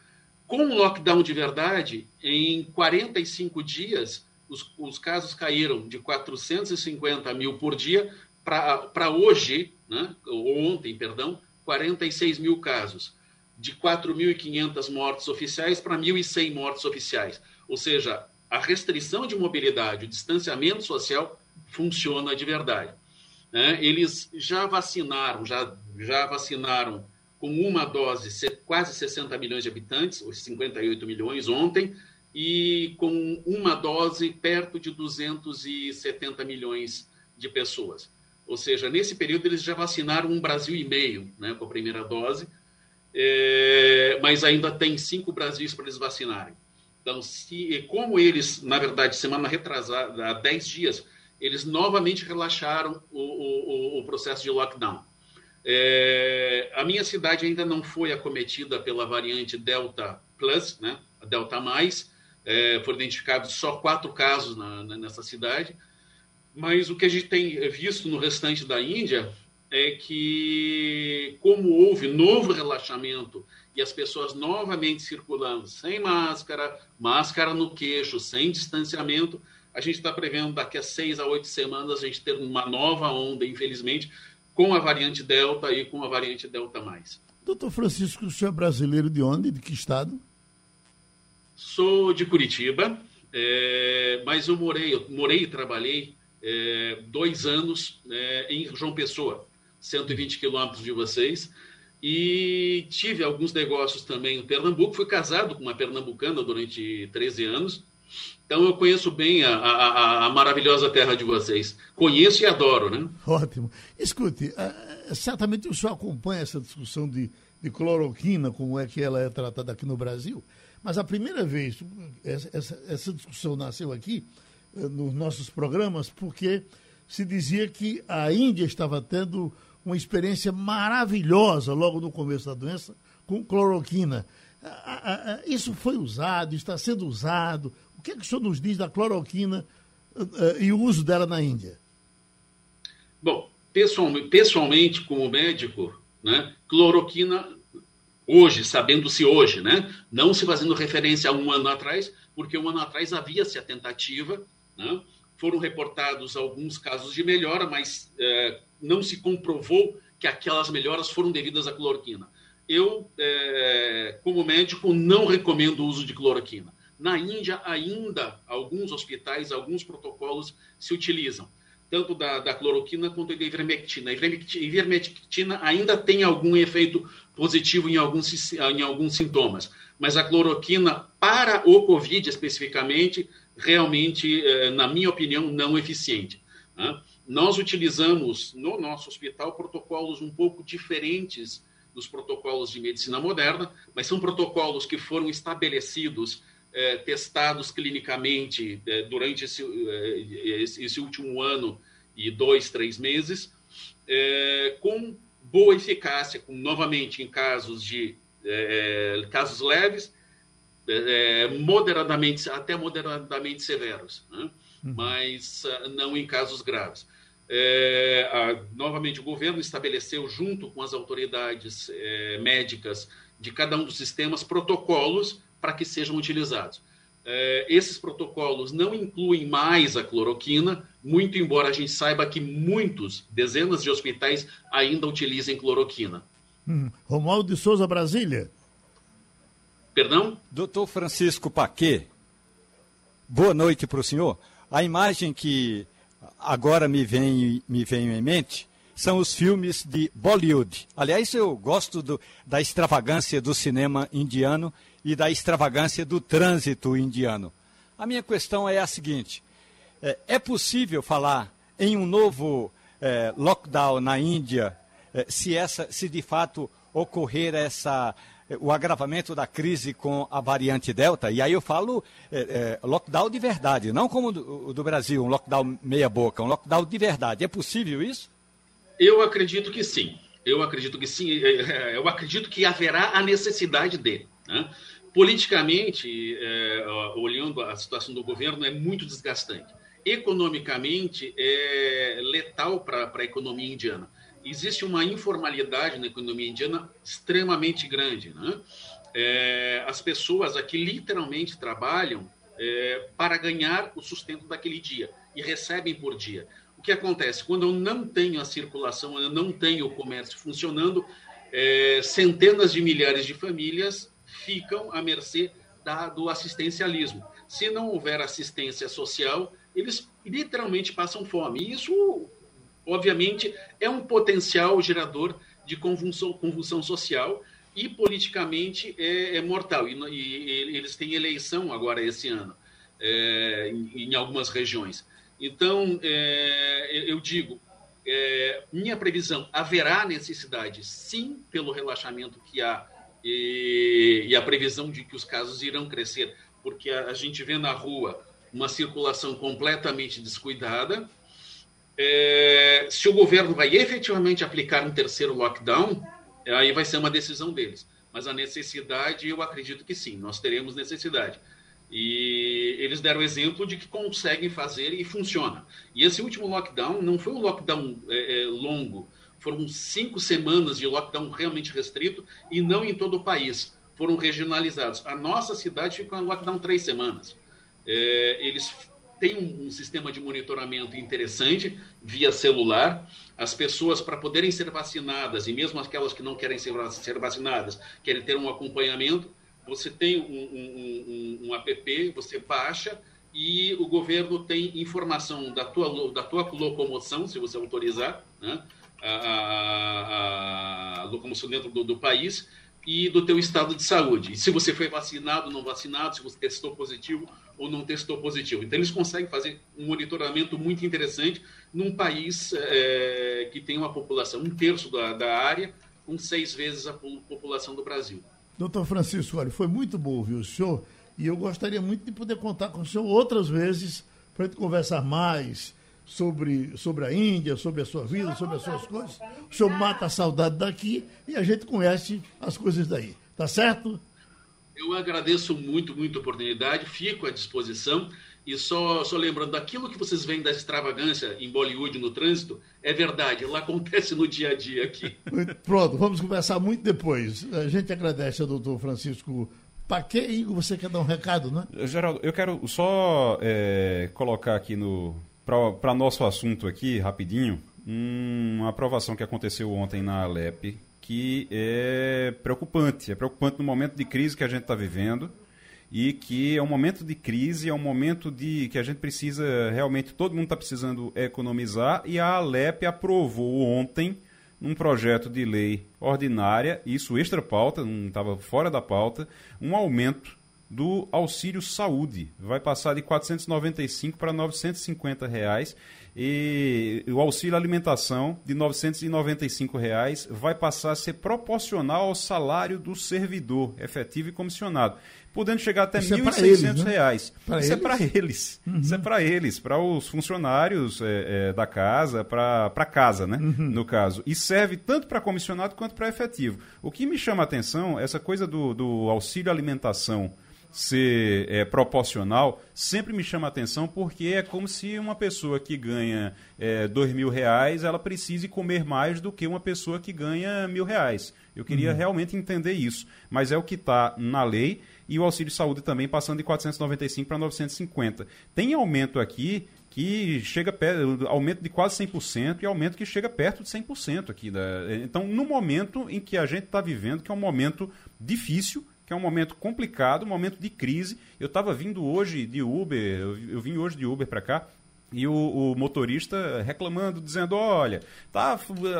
Com o lockdown de verdade, em 45 dias, os, os casos caíram de 450 mil por dia para hoje, né, ontem, perdão, 46 mil casos. De 4.500 mortes oficiais para 1.100 mortes oficiais. Ou seja, a restrição de mobilidade, o distanciamento social funciona de verdade. Né? Eles já vacinaram, já, já vacinaram com uma dose quase 60 milhões de habitantes, os 58 milhões ontem, e com uma dose perto de 270 milhões de pessoas. Ou seja, nesse período eles já vacinaram um Brasil e meio né, com a primeira dose, é, mas ainda tem cinco Brasis para eles vacinarem. Então, se, como eles, na verdade, semana retrasada, há 10 dias, eles novamente relaxaram o, o, o processo de lockdown. É, a minha cidade ainda não foi acometida pela variante Delta Plus, né, a Delta Mais. É, foram identificados só quatro casos na, na, nessa cidade. Mas o que a gente tem visto no restante da Índia é que, como houve novo relaxamento e as pessoas novamente circulando sem máscara, máscara no queixo, sem distanciamento, a gente está prevendo daqui a seis a oito semanas a gente ter uma nova onda, infelizmente, com a variante Delta e com a variante Delta+. Doutor Francisco, o senhor é brasileiro de onde? De que estado? Sou de Curitiba, é, mas eu morei, eu morei e trabalhei é, dois anos é, em João Pessoa, 120 quilômetros de vocês, e tive alguns negócios também em Pernambuco. Fui casado com uma pernambucana durante 13 anos, então eu conheço bem a, a, a, maravilhosa terra de vocês. Conheço e adoro, né? Ótimo. Escute, uh, certamente o senhor acompanha essa discussão de de cloroquina, como é que ela é tratada aqui no Brasil. Mas a primeira vez, essa, essa, essa discussão nasceu aqui, eh, nos nossos programas, porque se dizia que a Índia estava tendo uma experiência maravilhosa logo no começo da doença com cloroquina. Isso foi usado, está sendo usado. O que, é que o senhor nos diz da cloroquina eh, eh, e o uso dela na Índia? Bom, pessoalmente, como médico, né, cloroquina hoje, sabendo-se hoje, né, não se fazendo referência a um ano atrás, porque um ano atrás havia-se a tentativa, né, foram reportados alguns casos de melhora, mas é, não se comprovou que aquelas melhoras foram devidas à cloroquina. Eu, é, como médico, não recomendo o uso de cloroquina. Na Índia, ainda alguns hospitais, alguns protocolos se utilizam tanto da, da cloroquina quanto da ivermectina. A ivermectina ainda tem algum efeito positivo em alguns, em alguns sintomas, mas a cloroquina para o Covid especificamente, realmente, eh, na minha opinião, não eficiente. Né? Nós utilizamos no nosso hospital protocolos um pouco diferentes dos protocolos de medicina moderna, mas são protocolos que foram estabelecidos é, testados clinicamente é, durante esse, é, esse, último ano e dois, três meses, com boa eficácia, com, novamente em casos de casos leves, moderadamente, até moderadamente severos, né? uhum. mas não em casos graves. É, a, novamente, o governo estabeleceu, junto com as autoridades é, médicas de cada um dos sistemas, protocolos para que sejam utilizados. É, esses protocolos não incluem mais a cloroquina, muito embora a gente saiba que muitos, dezenas de hospitais ainda utilizem cloroquina. Hum. Romualdo de Souza, Brasília. Perdão? Doutor Francisco Paquet, boa noite para o senhor. A imagem que agora me vem, me vem em mente são os filmes de Bollywood. Aliás, eu gosto do, da extravagância do cinema indiano e da extravagância do trânsito indiano. A minha questão é a seguinte: é, é possível falar em um novo é, lockdown na Índia é, se, essa, se de fato ocorrer essa, o agravamento da crise com a variante Delta? E aí eu falo é, é, lockdown de verdade, não como o do, Brasil, um lockdown meia-boca, um lockdown de verdade. É possível isso? Eu acredito que sim. Eu acredito que sim. Eu acredito que haverá a necessidade dele. Né? Politicamente, é, olhando a situação do governo, é muito desgastante. Economicamente, é letal para a economia indiana. Existe uma informalidade na economia indiana extremamente grande. Né? É, as pessoas aqui literalmente trabalham é, para ganhar o sustento daquele dia e recebem por dia. O que acontece? Quando eu não tenho a circulação, eu não tenho o comércio funcionando, é, centenas de milhares de famílias ficam à mercê da, do assistencialismo. Se não houver assistência social, eles literalmente passam fome. E isso, obviamente, é um potencial gerador de convulsão, convulsão social e politicamente é, é mortal. E, e, eles têm eleição agora esse ano, é, em, em, algumas regiões. Então, é, eu digo, é, minha previsão, haverá necessidade, sim, pelo relaxamento que há e, e, a previsão de que os casos irão crescer, porque a, a gente vê na rua uma circulação completamente descuidada. É, se o governo vai efetivamente aplicar um terceiro lockdown, aí vai ser uma decisão deles. Mas a necessidade, eu acredito que sim, nós teremos necessidade. E eles deram exemplo de que conseguem fazer e funciona. E esse último lockdown não foi um lockdown é, é, longo, foram cinco semanas de lockdown realmente restrito e não em todo o país. Foram regionalizados. A nossa cidade ficou em lockdown três semanas. É, eles têm um, um, sistema de monitoramento interessante via celular. As pessoas, para poderem ser vacinadas, e mesmo aquelas que não querem ser, ser vacinadas, querem ter um acompanhamento, você tem um, um, um, um app, você baixa e o governo tem informação da tua, da tua locomoção, se você autorizar, né? a, a, a locomoção dentro do, do, país e do teu estado de saúde. Se você foi vacinado não vacinado, se você testou positivo ou não testou positivo. Então, eles conseguem fazer um monitoramento muito interessante num país é, que tem uma população, um terço da, da área, com seis vezes a população do Brasil. Doutor Francisco, olha, foi muito bom ouvir o senhor e eu gostaria muito de poder contar com o senhor outras vezes para a gente conversar mais sobre, sobre a Índia, sobre a sua vida, sobre as suas coisas. O senhor mata a saudade daqui e a gente conhece as coisas daí. Tá certo? Eu agradeço muito, muito a oportunidade, fico à disposição. E só, só lembrando, aquilo que vocês veem da extravagância em Bollywood no trânsito, é verdade, lá acontece no dia a dia aqui. Pronto, vamos conversar muito depois. A gente agradece ao doutor Francisco Paquet. Igor, você quer dar um recado, né? Geraldo, eu quero só é, colocar aqui no para nosso assunto aqui, rapidinho, uma aprovação que aconteceu ontem na Alep, que é preocupante. É preocupante no momento de crise que a gente está vivendo e que é um momento de crise, é um momento de que a gente precisa realmente, todo mundo está precisando economizar e a Alep aprovou ontem um projeto de lei ordinária, isso extra pauta, não estava fora da pauta, um aumento do auxílio saúde. Vai passar de 495 para 950 reais e o auxílio alimentação de 995 reais vai passar a ser proporcional ao salário do servidor efetivo e comissionado, podendo chegar até R$ 1.600. Né? Reais. Isso é eles? é para eles. Uhum. Isso é para eles, para os funcionários é, é, da casa, para casa, né? Uhum. No caso. E serve tanto para comissionado quanto para efetivo. O que me chama a atenção, essa coisa do, do auxílio alimentação ser é, proporcional sempre me chama a atenção porque é como se uma pessoa que ganha é, dois mil reais ela precise comer mais do que uma pessoa que ganha mil reais. Eu queria uhum. realmente entender isso, mas é o que está na lei e o auxílio saúde também passando de 495 para 950. Tem aumento aqui que chega perto, aumento de quase 100% e aumento que chega perto de 100% aqui. Da, então, no momento em que a gente está vivendo, que é um momento difícil, que é um momento complicado, um momento de crise. Eu estava vindo hoje de Uber, eu, eu vim hoje de Uber para cá, e o, o, motorista reclamando, dizendo: olha, tá,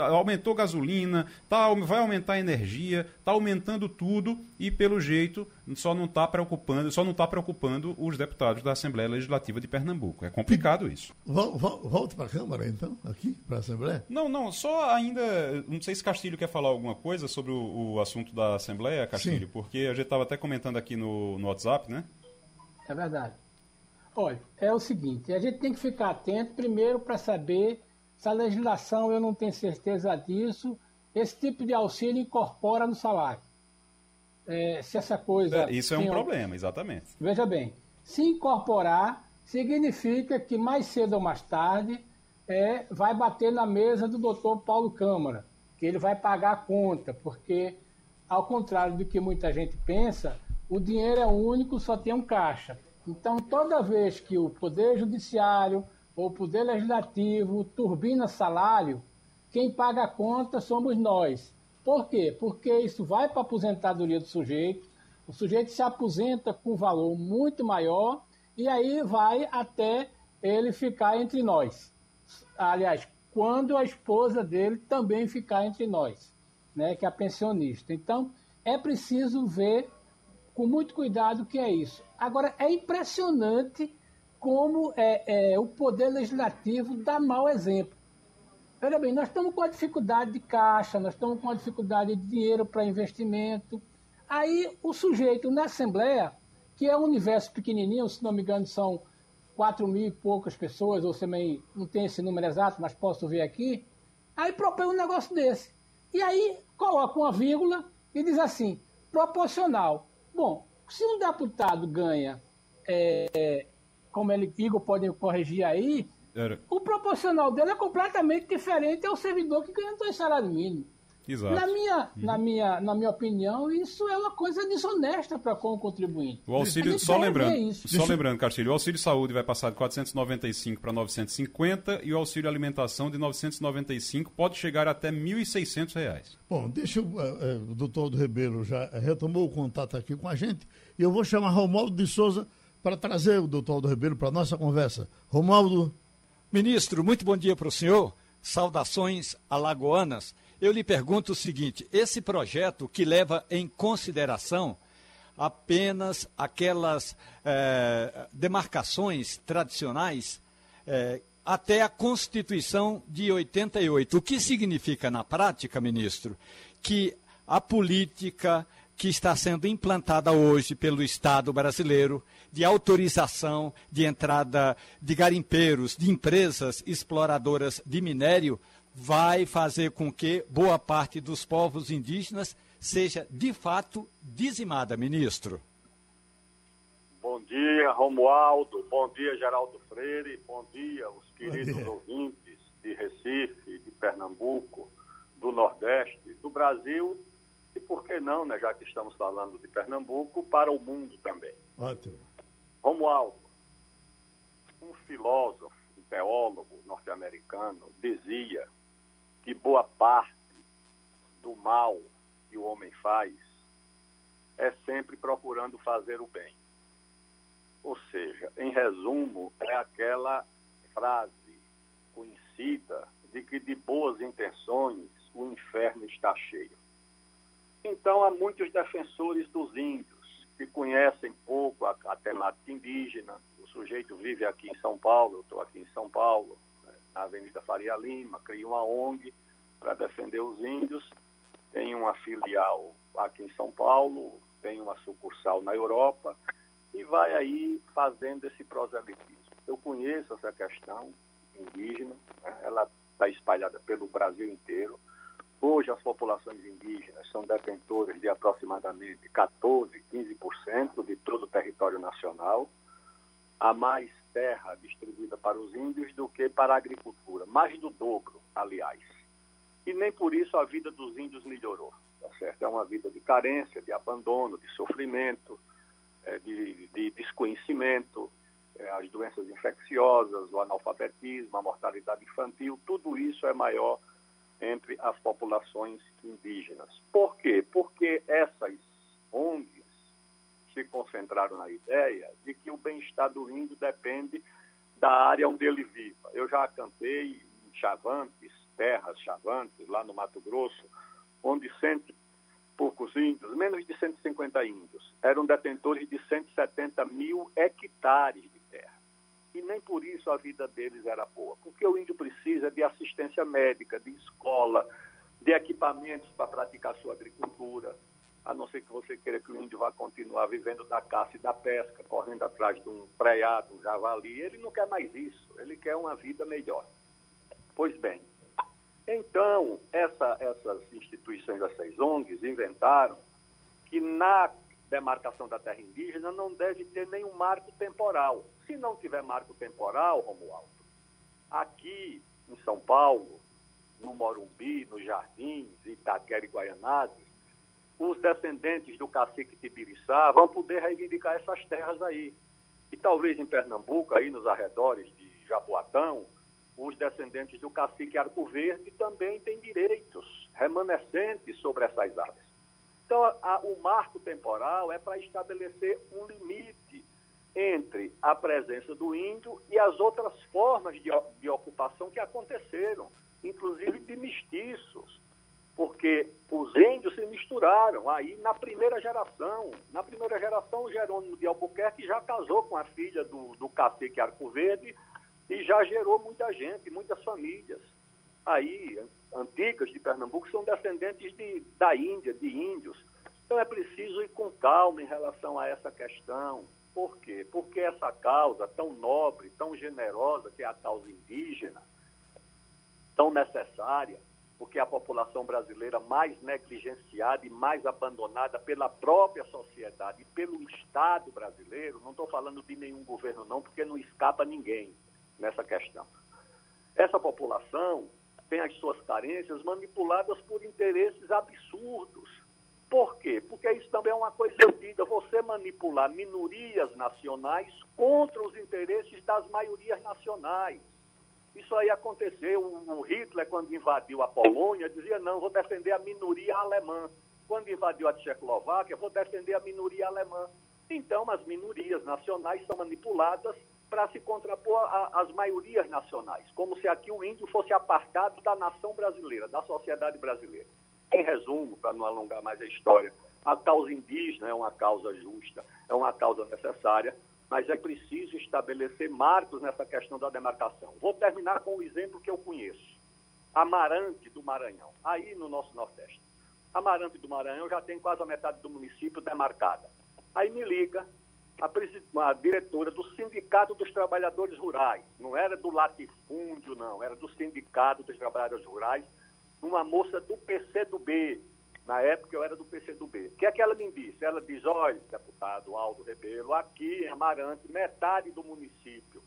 aumentou gasolina, tá, vai aumentar a energia, tá aumentando tudo e pelo jeito só não está preocupando, só não está preocupando os deputados da Assembleia Legislativa de Pernambuco. É complicado isso. Volte para a Câmara, então, aqui, para a Assembleia? Não, não, só ainda. Não sei se Castilho quer falar alguma coisa sobre o, o assunto da Assembleia, Castilho, Sim. porque a gente estava até comentando aqui no, no WhatsApp, né? É verdade. Olha, é o seguinte, a gente tem que ficar atento primeiro para saber se a legislação, eu não tenho certeza disso, esse tipo de auxílio incorpora no salário. É, se essa coisa. É, isso é um problema, exatamente. Veja bem, se incorporar, significa que mais cedo ou mais tarde é, vai bater na mesa do doutor Paulo Câmara, que ele vai pagar a conta, porque, ao contrário do que muita gente pensa, o dinheiro é único, só tem um caixa. Então, toda vez que o Poder Judiciário ou o Poder Legislativo turbina salário, quem paga a conta somos nós. Por quê? Porque isso vai para a aposentadoria do sujeito, o sujeito se aposenta com um valor muito maior e aí vai até ele ficar entre nós. Aliás, quando a esposa dele também ficar entre nós, né, que é a pensionista. Então, é preciso ver com muito cuidado que é isso. Agora, é impressionante como é, é, o poder legislativo dá mau exemplo. Olha bem, nós estamos com a dificuldade de caixa, nós estamos com a dificuldade de dinheiro para investimento. Aí o sujeito na Assembleia, que é um universo pequenininho, se não me engano são quatro mil e poucas pessoas, ou também não tem esse número exato, mas posso ver aqui, aí propõe um negócio desse. E aí coloca uma vírgula e diz assim, proporcional. Bom, se um deputado ganha, é, como ele, Igor pode corrigir aí, o proporcional dele é completamente diferente ao servidor que ganha dois salários mínimos. Exato. Na minha, uhum. na, minha, na minha opinião, isso é uma coisa desonesta para com o contribuinte. O auxílio, só lembrando, só lembrando, Castilho, o auxílio saúde vai passar de 495 para 950 e o auxílio alimentação de 995 pode chegar até R$ 1.600. Bom, deixa eu, uh, o doutor do Rebelo já retomou o contato aqui com a gente e eu vou chamar Romualdo de Souza para trazer o doutor do Rebelo para a nossa conversa. Romualdo. Ministro, muito bom dia para o senhor. Saudações alagoanas eu lhe pergunto o seguinte: esse projeto que leva em consideração apenas aquelas eh, demarcações tradicionais eh, até a Constituição de 88. O que significa na prática, ministro? que a política que está sendo implantada hoje pelo Estado brasileiro de autorização de entrada de garimpeiros, de empresas exploradoras de minério, vai fazer com que boa parte dos povos indígenas seja de fato dizimada, ministro. Bom dia, Romualdo. Bom dia, Geraldo Freire. Bom dia, os queridos dia. ouvintes de Recife, de Pernambuco, do Nordeste, do Brasil e, por que não, né, já que estamos falando de Pernambuco, para o mundo também. Ótimo. Romualdo, um filósofo, um teólogo norte-americano, dizia que boa parte do mal que o homem faz é sempre procurando fazer o bem. Ou seja, em resumo, é aquela frase conhecida de que de boas intenções o inferno está cheio. Então, há muitos defensores dos índios que conhecem pouco a, a temática indígena. O sujeito vive aqui em São Paulo, eu estou aqui em São Paulo, na Avenida Faria Lima, cria uma ONG para defender os índios, tem uma filial aqui em São Paulo, tem uma sucursal na Europa e vai aí fazendo esse proselitismo. Eu conheço essa questão indígena, né? ela está espalhada pelo Brasil inteiro. Hoje, as populações indígenas são detentoras de aproximadamente 14, 15% de todo o território nacional. Há mais terra distribuída para os índios do que para a agricultura, mais do dobro, aliás. E nem por isso a vida dos índios melhorou. Tá certo? É uma vida de carência, de abandono, de sofrimento, é, de, de, desconhecimento, é, as doenças infecciosas, o analfabetismo, a mortalidade infantil, tudo isso é maior entre as populações indígenas. Por quê? Porque essas ONGs se concentraram na ideia de que o bem-estar do índio depende da área onde ele viva. Eu já acampei em Chavantes, terras Chavantes, lá no Mato Grosso, onde cento poucos índios, menos de 150 índios, eram detentores de 170 mil hectares de e nem por isso a vida deles era boa, porque o índio precisa de assistência médica, de escola, de equipamentos para praticar sua agricultura, a não ser que você queira que o índio vá continuar vivendo da caça e da pesca, correndo atrás de um preado, um javali. Ele não quer mais isso, ele quer uma vida melhor. Pois bem, então, essa, essas instituições, essas ONGs, inventaram que na demarcação da terra indígena não deve ter nenhum marco temporal. Se não tiver marco temporal, Romualdo, aqui em São Paulo, no Morumbi, no Jardins, Itaquera e Guaianazes, os descendentes do cacique Tibiriçá vão poder reivindicar essas terras aí. E talvez em Pernambuco, aí nos arredores de Jaboatão, os descendentes do cacique Arco Verde também têm direitos remanescentes sobre essas áreas. Então, a, o marco temporal é para estabelecer um limite entre a presença do índio e as outras formas de, de ocupação que aconteceram, inclusive de mestiços, porque os índios se misturaram aí na primeira geração. Na primeira geração, o Jerônimo de Albuquerque já casou com a filha do, do cacique Arco Verde e já gerou muita gente, muitas famílias aí antigas de Pernambuco são descendentes de, da Índia, de índios. Então é preciso ir com calma em relação a essa questão. Por quê? Porque essa causa tão nobre, tão generosa, que é a causa indígena, tão necessária, porque a população brasileira mais negligenciada e mais abandonada pela própria sociedade pelo Estado brasileiro, não estou falando de nenhum governo não, porque não escapa ninguém nessa questão. Essa população tem as suas carências manipuladas por interesses absurdos. Por quê? Porque isso também é uma coisa antiga, você manipular minorias nacionais contra os interesses das maiorias nacionais. Isso aí aconteceu, o Hitler, quando invadiu a Polônia, dizia, não, vou defender a minoria alemã. Quando invadiu a Tchecoslováquia, vou defender a minoria alemã. Então, as minorias nacionais são manipuladas para se contrapor às maiorias nacionais, como se aqui o índio fosse apartado da nação brasileira, da sociedade brasileira. Em resumo, para não alongar mais a história, a causa indígena é uma causa justa, é uma causa necessária, mas é preciso estabelecer marcos nessa questão da demarcação. Vou terminar com o exemplo que eu conheço. Amarante do Maranhão, aí no nosso Nordeste. Amarante do Maranhão já tem quase a metade do município demarcada. Aí me liga a, a, diretora do Sindicato dos Trabalhadores Rurais, não era do latifúndio, não, era do Sindicato dos Trabalhadores Rurais, uma moça do PCdoB. Na época eu era do PCdoB. O que é que ela me disse? Ela diz, olha, deputado Aldo Rebelo, aqui em Amarante, metade do município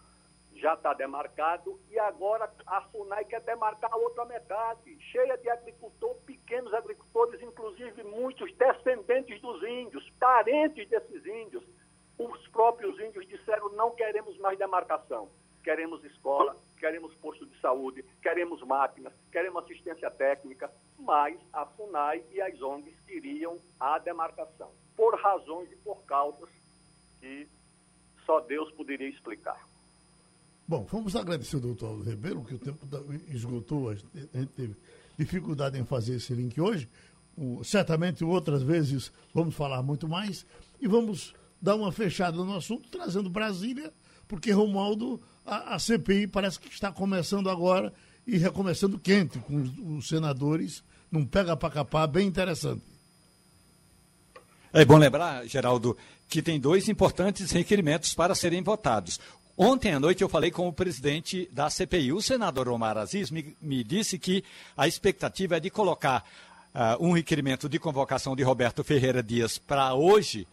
já está demarcado e agora a FUNAI quer demarcar a outra metade, cheia de agricultores, pequenos agricultores, inclusive muitos descendentes dos índios, parentes desses índios. Os próprios índios disseram: não queremos mais demarcação, queremos escola, queremos posto de saúde, queremos máquinas, queremos assistência técnica, mas a FUNAI e as ONGs queriam a demarcação, por razões e por causas que só Deus poderia explicar. Bom, vamos agradecer ao doutor Aldo Rebelo, que o tempo esgotou, a gente teve dificuldade em fazer esse link hoje. O, certamente outras vezes vamos falar muito mais e vamos dar uma fechada no assunto, trazendo Brasília, porque Romualdo, a, a CPI parece que está começando agora e recomeçando quente com os, os senadores, num pega para capar bem interessante. É bom lembrar, Geraldo, que tem dois importantes requerimentos para serem votados. Ontem à noite eu falei com o presidente da CPI, o senador Omar Aziz, me, me disse que a expectativa é de colocar uh, um requerimento de convocação de Roberto Ferreira Dias para hoje,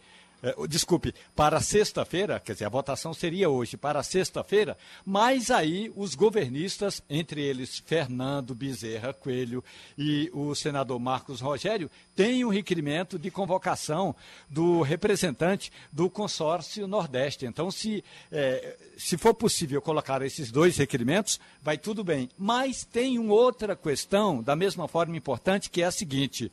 desculpe, para sexta-feira, quer dizer, a votação seria hoje para sexta-feira, mas aí os governistas, entre eles Fernando Bezerra Coelho e o senador Marcos Rogério, têm um requerimento de convocação do representante do consórcio Nordeste. Então, se, eh, se for possível colocar esses dois requerimentos, vai tudo bem. Mas tem uma outra questão, da mesma forma importante, que é a seguinte.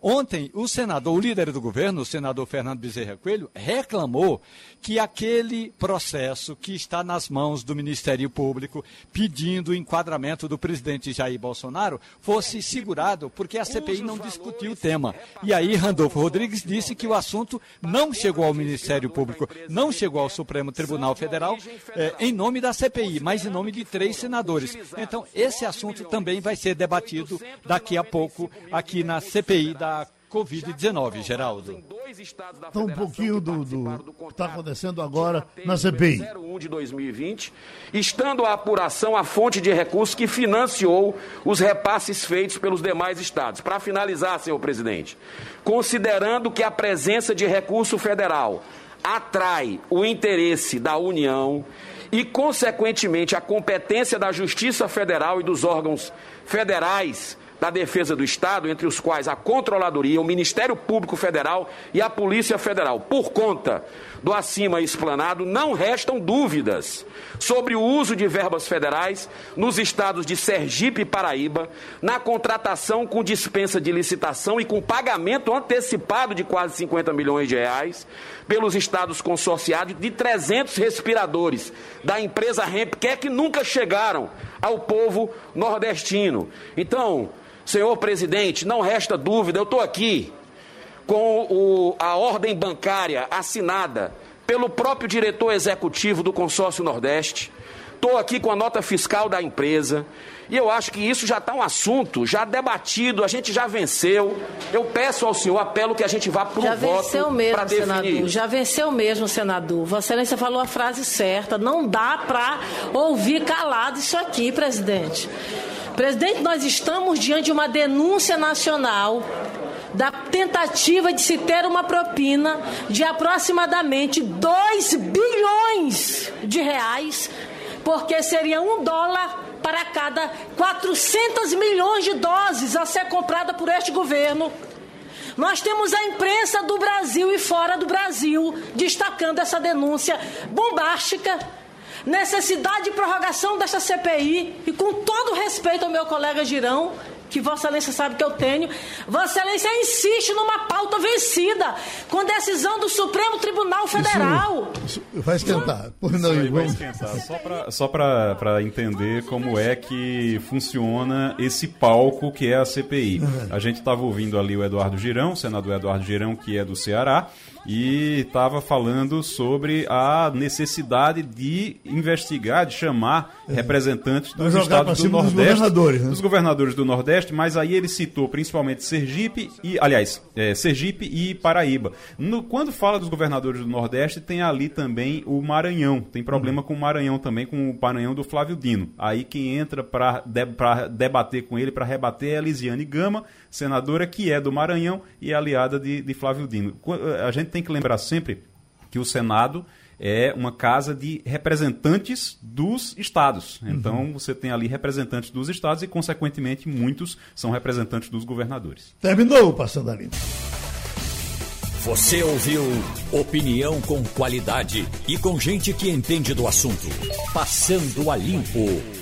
Ontem, o senador, o líder do governo, o senador Fernando Bezerra Coelho, reclamou que aquele processo que está nas mãos do Ministério Público, pedindo o enquadramento do presidente Jair Bolsonaro, fosse segurado, porque a CPI não discutiu o tema. E aí, Randolfo Rodrigues disse que o assunto não chegou ao Ministério Público, não chegou ao Supremo Tribunal Federal, eh, em nome da CPI, mas em nome de três senadores. Então, esse assunto também vai ser debatido daqui a pouco aqui na CPI da da Covid-19, Geraldo. Então, um pouquinho do, do que está acontecendo agora na CPI. 01 de 2020, estando a apuração a fonte de recursos que financiou os repasses feitos pelos demais estados. Para finalizar, senhor presidente, considerando que a presença de recurso federal atrai o interesse da União e, consequentemente, a competência da Justiça Federal e dos órgãos federais da Defesa do Estado, entre os quais a Controladoria, o Ministério Público Federal e a Polícia Federal. Por conta do acima explanado, não restam dúvidas sobre o uso de verbas federais nos estados de Sergipe e Paraíba, na contratação com dispensa de licitação e com pagamento antecipado de quase 50 milhões de reais pelos estados consorciados de 300 respiradores da empresa Rempcare que nunca chegaram ao povo nordestino. Então, senhor presidente, não resta dúvida, eu estou aqui com o, a ordem bancária assinada pelo próprio diretor executivo do Consórcio Nordeste. Estou aqui com a nota fiscal da empresa. E eu acho que isso já está um assunto já debatido, a gente já venceu. Eu peço ao senhor, apelo que a gente vá para o voto. Já venceu mesmo, senador. Já venceu mesmo, senador. Vossa Excelência falou a frase certa. Não dá para ouvir calado isso aqui, presidente. Presidente, nós estamos diante de uma denúncia nacional da tentativa de se ter uma propina de aproximadamente 2 bilhões de reais, porque seria um dólar para cada 400 milhões de doses a ser comprada por este governo. Nós temos a imprensa do Brasil e fora do Brasil destacando essa denúncia bombástica, necessidade de prorrogação dessa CPI e com todo respeito ao meu colega Girão, que Vossa Excelência sabe que eu tenho. Vossa Excelência insiste numa pauta vencida, com decisão do Supremo Tribunal Federal. Isso, isso vai esquentar. Por não, isso vai esquentar. Só para entender como é que funciona esse palco que é a CPI. Uhum. A gente estava ouvindo ali o Eduardo Girão, o senador Eduardo Girão, que é do Ceará, e estava falando sobre a necessidade de investigar, de chamar é. representantes dos estados do Nordeste, dos governadores, né? dos governadores do Nordeste, mas aí ele citou principalmente Sergipe e, aliás, é, Sergipe e Paraíba. No, quando fala dos governadores do Nordeste, tem ali também o Maranhão. Tem problema com o Maranhão também, com o Maranhão do Flávio Dino. Aí quem entra para de, debater com ele, para rebater, é a Elisiane Gama, senadora que é do Maranhão e é aliada de, de Flávio Dino. A gente tem que lembrar sempre que o Senado é uma casa de representantes dos estados. Uhum. Então uhum. você tem ali representantes dos estados e, consequentemente, muitos são representantes dos governadores. Terminou o Passando a Limpo. Você ouviu opinião com qualidade e com gente que entende do assunto. Passando a Limpo.